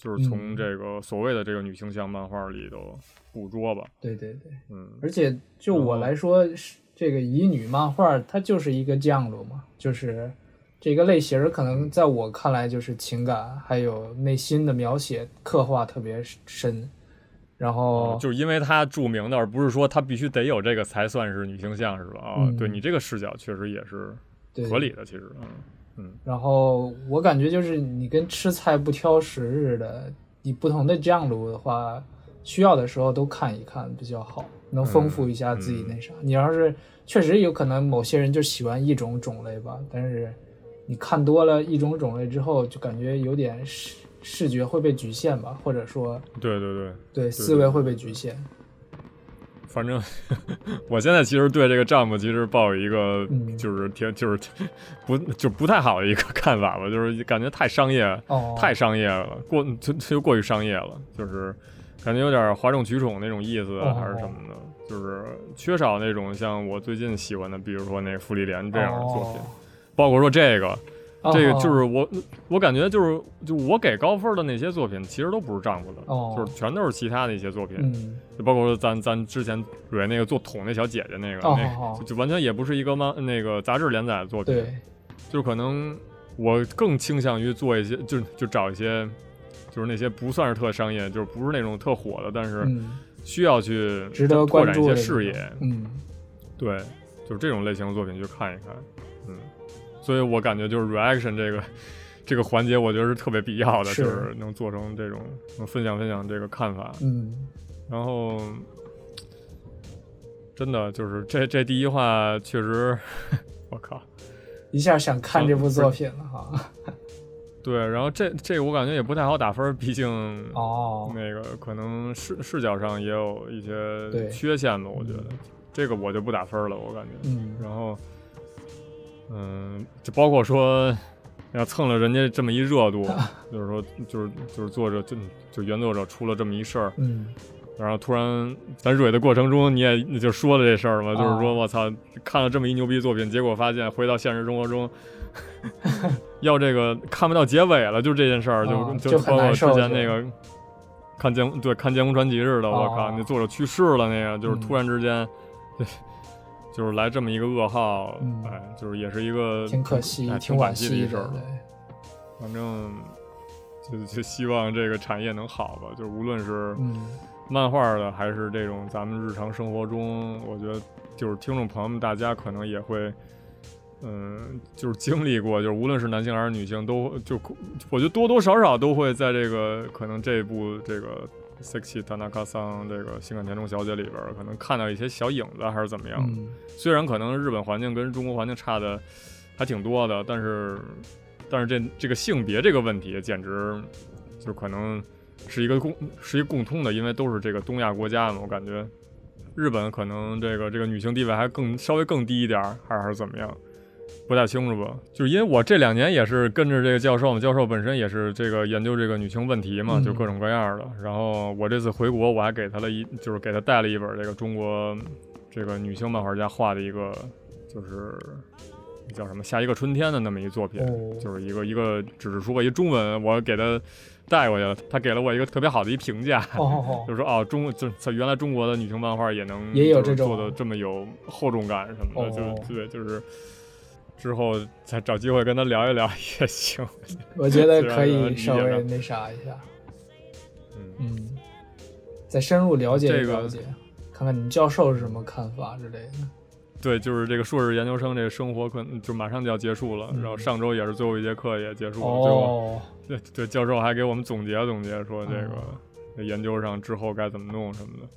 就是从这个所谓的这个女性向漫画里头捕捉吧。对对对，嗯。而且就我来说，这个乙女漫画它就是一个降落嘛，就是这个类型可能在我看来就是情感还有内心的描写刻画特别深。然后就是因为它著名的，而不是说它必须得有这个才算是女性向，是吧？啊，对你这个视角确实也是合理的，其实，嗯。嗯，然后我感觉就是你跟吃菜不挑食似的，你不同的酱卤的话，需要的时候都看一看比较好，能丰富一下自己那啥。你要是确实有可能某些人就喜欢一种种类吧，但是你看多了一种种类之后，就感觉有点视视觉会被局限吧，或者说，对对对，对思维会被局限。反正我现在其实对这个账目其实抱有一个就是挺就是不就不太好的一个看法吧，就是感觉太商业，太商业了，过就就过于商业了，就是感觉有点哗众取宠那种意思，还是什么的，就是缺少那种像我最近喜欢的，比如说那《傅丽莲》这样的作品，包括说这个。这个就是我，我感觉就是，就我给高分的那些作品，其实都不是丈夫的，就是全都是其他的一些作品，就包括说咱咱之前蕊那个做桶那小姐姐那个，那就完全也不是一个漫那个杂志连载的作品，就是可能我更倾向于做一些，就就找一些，就是那些不算是特商业，就是不是那种特火的，但是需要去值得拓展一些视野，嗯，对，就是这种类型的作品去看一看，嗯。所以我感觉就是 reaction 这个这个环节，我觉得是特别必要的，就是能做成这种能分享分享这个看法。嗯，然后真的就是这这第一话确实，<laughs> 我靠，一下想看这部作品了哈。对，然后这这个我感觉也不太好打分，毕竟哦，那个可能视视角上也有一些缺陷吧，我觉得这个我就不打分了，我感觉。嗯，然后。嗯，就包括说要蹭了人家这么一热度，<laughs> 就是说，就是就是作者就就原作者出了这么一事儿，嗯，然后突然咱蕊的过程中你也就说了这事儿嘛，就是说我操，看了这么一牛逼作品，结果发现回到现实生活中 <laughs> 要这个看不到结尾了，就这件事儿就就和我之前那个看剑对看《剑锋传奇》似的，我靠，那作者去世了，那个就是突然之间。就是来这么一个噩耗，哎，就是也是一个挺可惜、挺惋惜的一事儿。反正就就希望这个产业能好吧。就是无论是漫画的，还是这种咱们日常生活中，我觉得就是听众朋友们，大家可能也会，嗯，就是经历过，就是无论是男性还是女性，都就我觉得多多少少都会在这个可能这部这个《Sexy Tanaka 桑》这个性感田中小姐里边，可能看到一些小影子，还是怎么样。虽然可能日本环境跟中国环境差的还挺多的，但是但是这这个性别这个问题，简直就可能是一个共是一个共通的，因为都是这个东亚国家嘛，我感觉。日本可能这个这个女性地位还更稍微更低一点，还是还是怎么样？不太清楚吧。就是因为我这两年也是跟着这个教授嘛，教授本身也是这个研究这个女性问题嘛，就各种各样的。然后我这次回国，我还给他了一，就是给他带了一本这个中国这个女性漫画家画的一个，就是叫什么下一个春天的那么一作品，就是一个一个纸质书吧，一中文，我给他。带过去了，他给了我一个特别好的一评价，<laughs> 就是说哦，中就原来中国的女性漫画也能也有这种做的这么有厚重感什么的，就对，就是之后再找机会跟他聊一聊也行。<laughs> 我觉得可以 <laughs> 稍微那啥一下，嗯，再深入了解了解，看看你们教授是什么看法之类的。对，就是这个硕士研究生这个生活可能就马上就要结束了，然后上周也是最后一节课也结束了，最后对对，教授还给我们总结总结，说这个研究上之后该怎么弄什么的，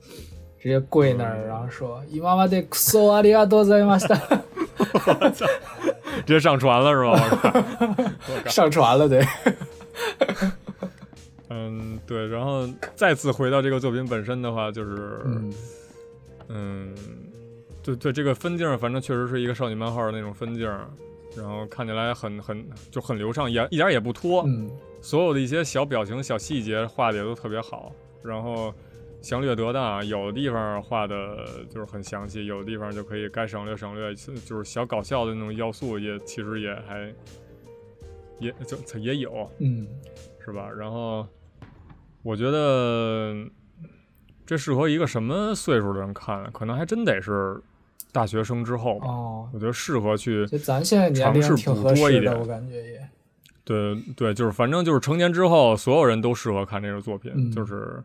直接跪那儿然后说伊妈妈的索阿里亚多在吗？<laughs> 我操，直接上船了是吧？上船了得，嗯对，然后再次回到这个作品本身的话，就是嗯。对对，这个分镜反正确实是一个少女漫画的那种分镜，然后看起来很很就很流畅，也一点也不拖。嗯，所有的一些小表情、小细节画的也都特别好，然后详略得当，有的地方画的就是很详细，有的地方就可以该省略省略，就是小搞笑的那种要素也其实也还也就也有，嗯，是吧？然后我觉得这适合一个什么岁数的人看？可能还真得是。大学生之后吧，哦，我觉得适合去咱现在尝试补多一点，我感觉也，对对，就是反正就是成年之后，所有人都适合看这个作品，就是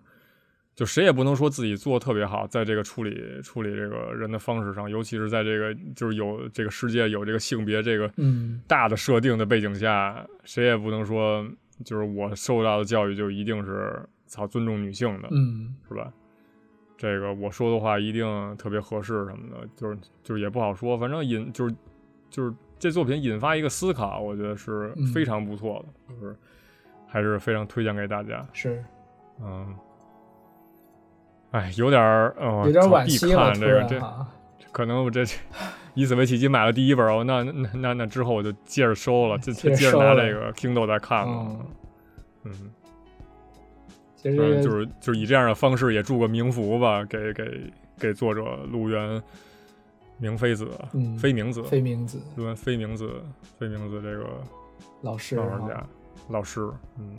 就谁也不能说自己做的特别好，在这个处理处理这个人的方式上，尤其是在这个就是有这个世界有这个性别这个大的设定的背景下，谁也不能说就是我受到的教育就一定是操尊重女性的，嗯，是吧？这个我说的话一定特别合适什么的，就是就是也不好说，反正引就是就是这作品引发一个思考，我觉得是非常不错的，就是还是非常推荐给大家。是，嗯，哎，有点儿呃，有点惋惜了。这个这可能我这以此为契机买了第一本哦，那那那那之后我就接着收了，就接着拿这个 Kindle 再看了，嗯。嗯，就是就是以这样的方式也祝个冥福吧，给给给作者陆原明妃子，非明子，非明子，陆原飞明子，非明子这个老师，漫画家，老师，嗯，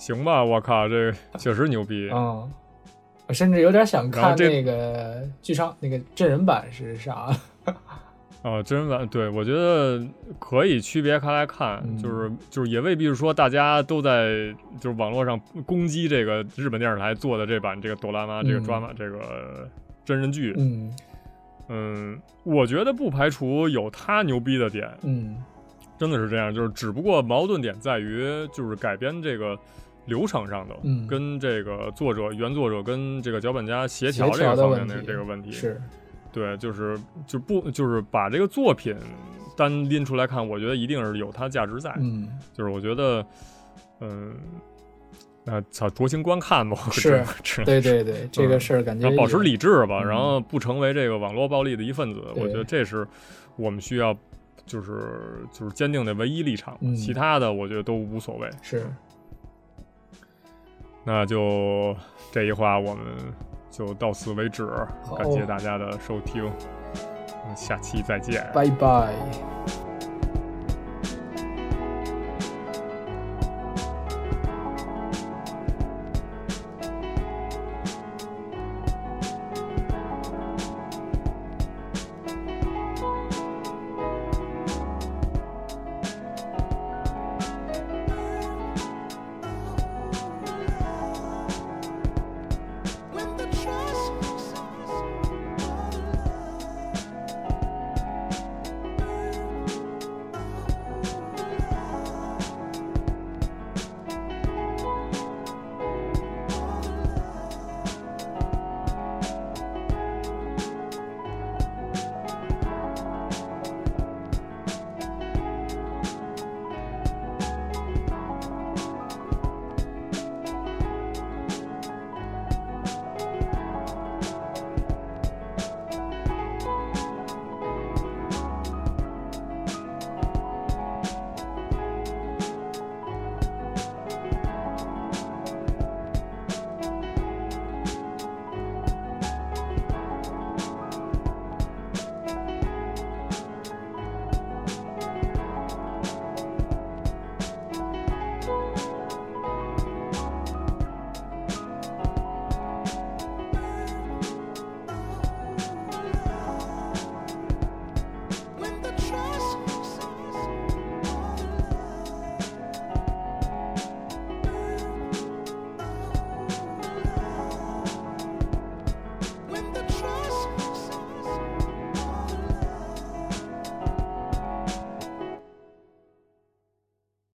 行吧，我靠，这确实牛逼。啊！我甚至有点想看那个剧场那个真人版是啥。<laughs> 哦，真人版对我觉得可以区别开来看，就是就是也未必是说大家都在就是网络上攻击这个日本电视台做的这版这个哆啦 A 这个抓马这个真人剧，嗯。嗯，我觉得不排除有他牛逼的点，嗯，真的是这样，就是只不过矛盾点在于就是改编这个流程上的，跟这个作者原作者跟这个脚本家协调这个方面的这个问题是。对，就是就不就是把这个作品单拎出来看，我觉得一定是有它价值在。嗯，就是我觉得，嗯，啊，操，酌情观看吧。是，对对对，这个事儿感觉保持理智吧，然后不成为这个网络暴力的一份子。我觉得这是我们需要，就是就是坚定的唯一立场。其他的我觉得都无所谓。是，那就这一话我们。就到此为止，感谢大家的收听，下期再见，拜拜。